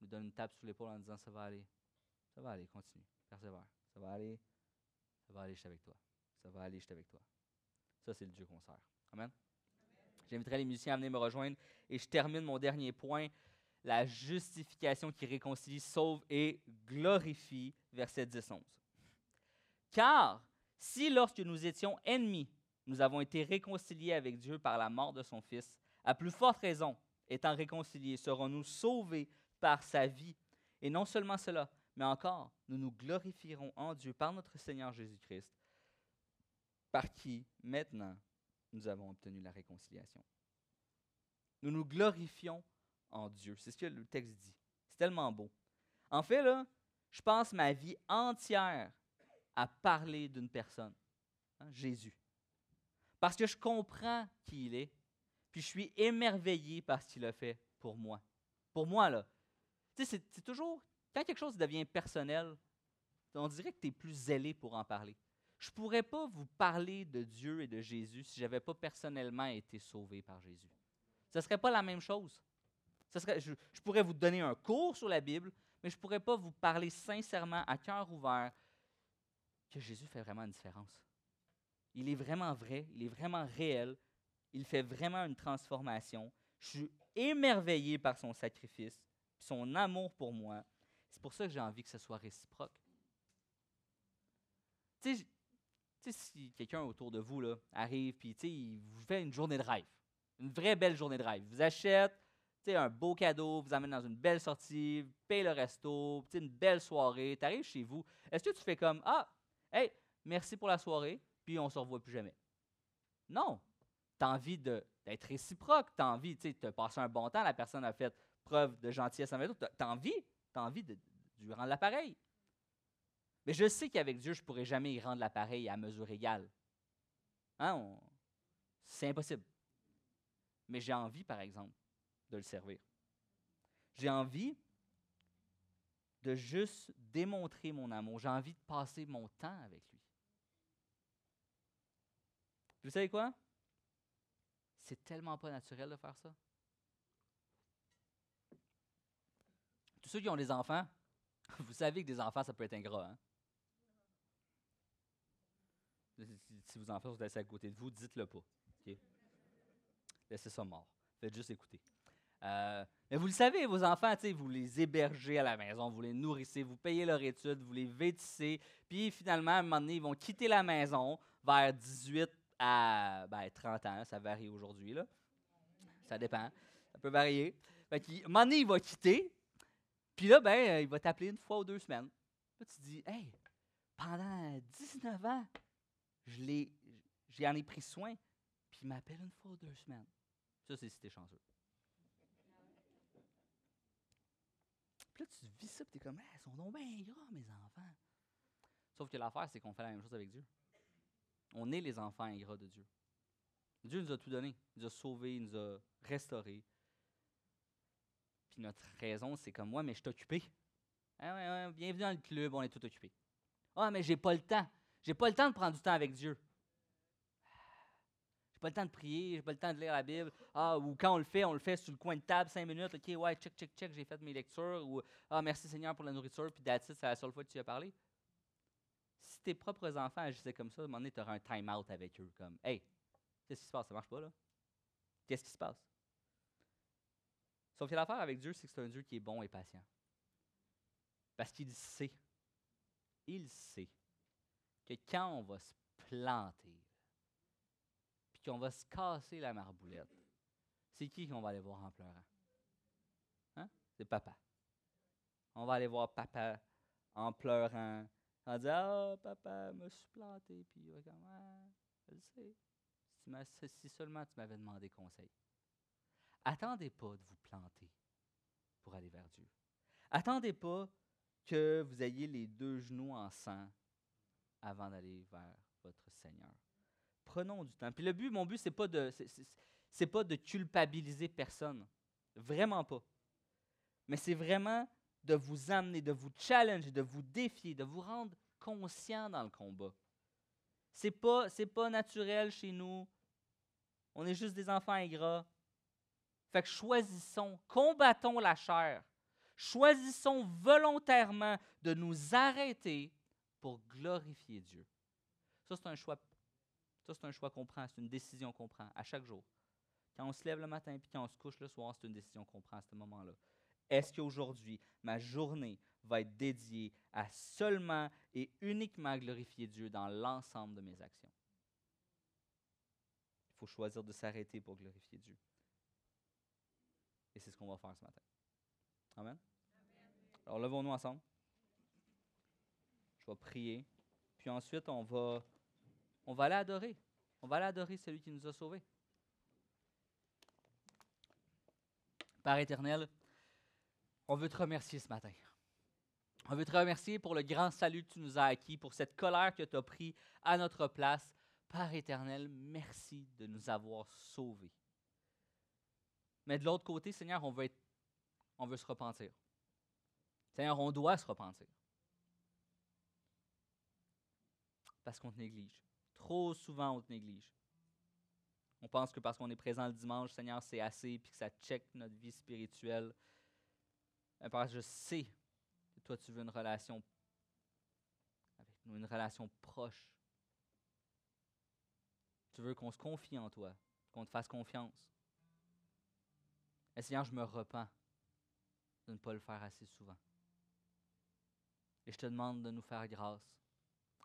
nous donne une tape sur l'épaule en disant Ça va aller, ça va aller, continue, persévère, ça va aller, ça va aller, je suis avec toi, ça va aller, je suis avec toi. Ça, c'est le Dieu qu'on sert. Amen. J'inviterai les musiciens à venir me rejoindre et je termine mon dernier point la justification qui réconcilie, sauve et glorifie, verset 10-11. Car si lorsque nous étions ennemis, nous avons été réconciliés avec Dieu par la mort de son Fils, à plus forte raison, étant réconciliés, serons-nous sauvés par sa vie? Et non seulement cela, mais encore, nous nous glorifierons en Dieu par notre Seigneur Jésus-Christ, par qui, maintenant, nous avons obtenu la réconciliation. Nous nous glorifions en Dieu. C'est ce que le texte dit. C'est tellement beau. En fait, là, je passe ma vie entière à parler d'une personne, hein, Jésus. Parce que je comprends qui il est, puis je suis émerveillé par ce qu'il a fait pour moi. Pour moi, là. Tu sais, c'est toujours, quand quelque chose devient personnel, on dirait que tu es plus zélé pour en parler. Je ne pourrais pas vous parler de Dieu et de Jésus si je n'avais pas personnellement été sauvé par Jésus. Ce ne serait pas la même chose. Serait, je, je pourrais vous donner un cours sur la Bible, mais je ne pourrais pas vous parler sincèrement, à cœur ouvert, que Jésus fait vraiment une différence. Il est vraiment vrai, il est vraiment réel, il fait vraiment une transformation. Je suis émerveillé par son sacrifice, son amour pour moi. C'est pour ça que j'ai envie que ce soit réciproque. Tu sais, si quelqu'un autour de vous là, arrive puis il vous fait une journée de rêve, une vraie belle journée de rêve, vous achète un beau cadeau, vous amène dans une belle sortie, paye le resto, une belle soirée, tu arrives chez vous, est-ce que tu fais comme Ah, hey, merci pour la soirée, puis on ne se revoit plus jamais? Non. Tu as envie d'être réciproque, tu as envie tu sais, de passer un bon temps, la personne a fait preuve de gentillesse envers toi, tu as envie, tu envie de, lui rendre l'appareil. Mais je sais qu'avec Dieu, je ne pourrais jamais y rendre l'appareil à mesure égale. Hein, C'est impossible. Mais j'ai envie, par exemple, de le servir. J'ai envie de juste démontrer mon amour. J'ai envie de passer mon temps avec lui. Vous savez quoi? C'est tellement pas naturel de faire ça. Tous ceux qui ont des enfants, vous savez que des enfants, ça peut être ingrat. Hein? Si- vos enfants sont assis à côté de vous, dites-le pas. Laissez ça mort. Faites juste écouter. Euh, mais vous le savez, vos enfants, vous les hébergez à la maison, vous les nourrissez, vous payez leur étude, vous les vêtissez, puis finalement, à un moment donné, ils vont quitter la maison vers 18 à ben, 30 ans, ça varie aujourd'hui, là. Ça dépend, ça peut varier. Fait qu'à un moment donné, il va quitter, puis là, ben, euh, il va t'appeler une fois ou deux semaines. Là, tu te dis, hey, pendant 19 ans, je l'ai, j'en ai pris soin, puis il m'appelle une fois ou deux semaines. Ça, c'est si t'es chanceux. Puis là, tu vis ça, puis t'es comme, ah, sont donc bien gras, mes enfants. Sauf que l'affaire, c'est qu'on fait la même chose avec Dieu. On est les enfants ingrats de Dieu. Dieu nous a tout donné. Il nous a sauvés, il nous a restaurés. Puis notre raison, c'est comme moi, mais je suis occupé. Ouais, ouais, bienvenue dans le club, on est tout occupé. Ah, mais j'ai pas le temps. J'ai pas le temps de prendre du temps avec Dieu. J'ai pas le temps de prier, j'ai pas le temps de lire la Bible. Ah, ou quand on le fait, on le fait sur le coin de table, cinq minutes. OK, ouais, check, check, check, j'ai fait mes lectures. Ou Ah, merci Seigneur pour la nourriture, puis that's c'est la seule fois que tu as parlé. Si tes propres enfants agissaient comme ça, à un moment donné, tu auras un time-out avec eux. Comme, hey, qu'est-ce qui se passe? Ça marche pas, là? Qu'est-ce qui se passe? Sauf que l'affaire avec Dieu, c'est que c'est un Dieu qui est bon et patient. Parce qu'il sait, il sait que quand on va se planter, qu'on va se casser la marboulette, c'est qui qu'on va aller voir en pleurant? Hein? C'est papa. On va aller voir papa en pleurant, en disant Ah, papa, je me suis planté. Puis il va comme Ah, je sais. Si, seulement tu m'avais demandé conseil. Attendez pas de vous planter pour aller vers Dieu. Attendez pas que vous ayez les deux genoux en sang avant d'aller vers votre Seigneur. Prenons du temps. Puis le but, mon but, c'est pas de, c'est pas de culpabiliser personne, vraiment pas. Mais c'est vraiment de vous amener, de vous challenger, de vous défier, de vous rendre conscient dans le combat. C'est pas, c'est pas naturel chez nous. On est juste des enfants ingrats. Fait que choisissons, combattons la chair. Choisissons volontairement de nous arrêter pour glorifier Dieu. Ça, c'est un choix. Ça, c'est un choix qu'on prend, c'est une décision qu'on prend à chaque jour. Quand on se lève le matin puis quand on se couche le soir, c'est une décision qu'on prend à ce moment-là. Est-ce qu'aujourd'hui, ma journée va être dédiée à seulement et uniquement glorifier Dieu dans l'ensemble de mes actions? Il faut choisir de s'arrêter pour glorifier Dieu. Et c'est ce qu'on va faire ce matin. Amen? Alors levons-nous ensemble. Je vais prier. Puis ensuite, on va, on va aller adorer. On va aller adorer celui qui nous a sauvés. Père éternel, on veut te remercier ce matin. On veut te remercier pour le grand salut que tu nous as acquis, pour cette colère que tu as pris à notre place. Père éternel, merci de nous avoir sauvés. Mais de l'autre côté, Seigneur, on veut, on veut se repentir. Seigneur, on doit se repentir. Parce qu'on te néglige. Trop souvent, on te néglige. On pense que parce qu'on est présent le dimanche, Seigneur, c'est assez, puis que ça check notre vie spirituelle. Mais parce que je sais que toi, tu veux une relation avec nous, une relation proche. Tu veux qu'on se confie en toi, qu'on te fasse confiance. Et Seigneur, je me repens de ne pas le faire assez souvent. Et je te demande de nous faire grâce,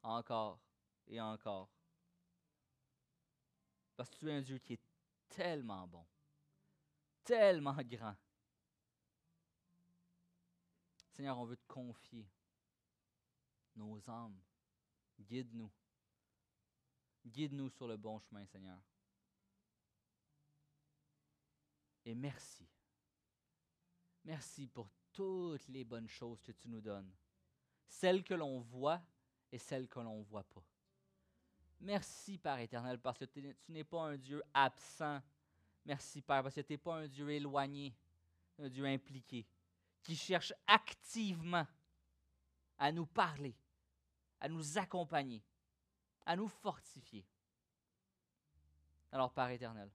encore et encore. Parce que tu es un Dieu qui est tellement bon, tellement grand. Seigneur, on veut te confier nos âmes. Guide-nous. Guide-nous sur le bon chemin, Seigneur. Et merci. Merci pour toutes les bonnes choses que tu nous donnes. Celles que l'on voit et celles que l'on ne voit pas. Merci, Père éternel, parce que tu n'es pas un Dieu absent. Merci, Père, parce que tu n'es pas un Dieu éloigné, un Dieu impliqué, qui cherche activement à nous parler, à nous accompagner, à nous fortifier. Alors, Père éternel,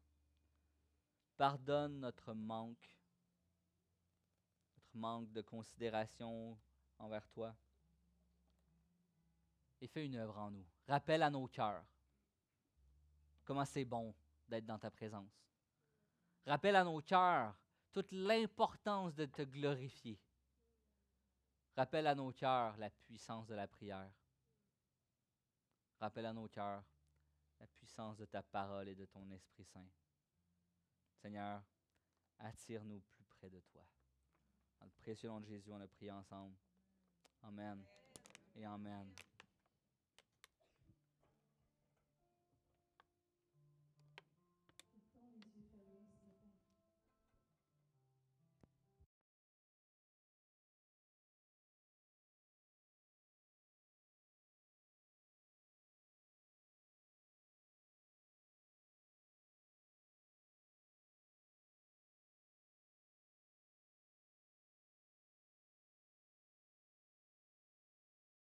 Pardonne notre manque, notre manque de considération envers toi. Et fais une œuvre en nous. Rappelle à nos cœurs comment c'est bon d'être dans ta présence. Rappelle à nos cœurs toute l'importance de te glorifier. Rappelle à nos cœurs la puissance de la prière. Rappelle à nos cœurs la puissance de ta parole et de ton Esprit Saint. Seigneur, attire-nous plus près de toi. Dans le précieux nom de Jésus, on a prié ensemble. Amen et Amen.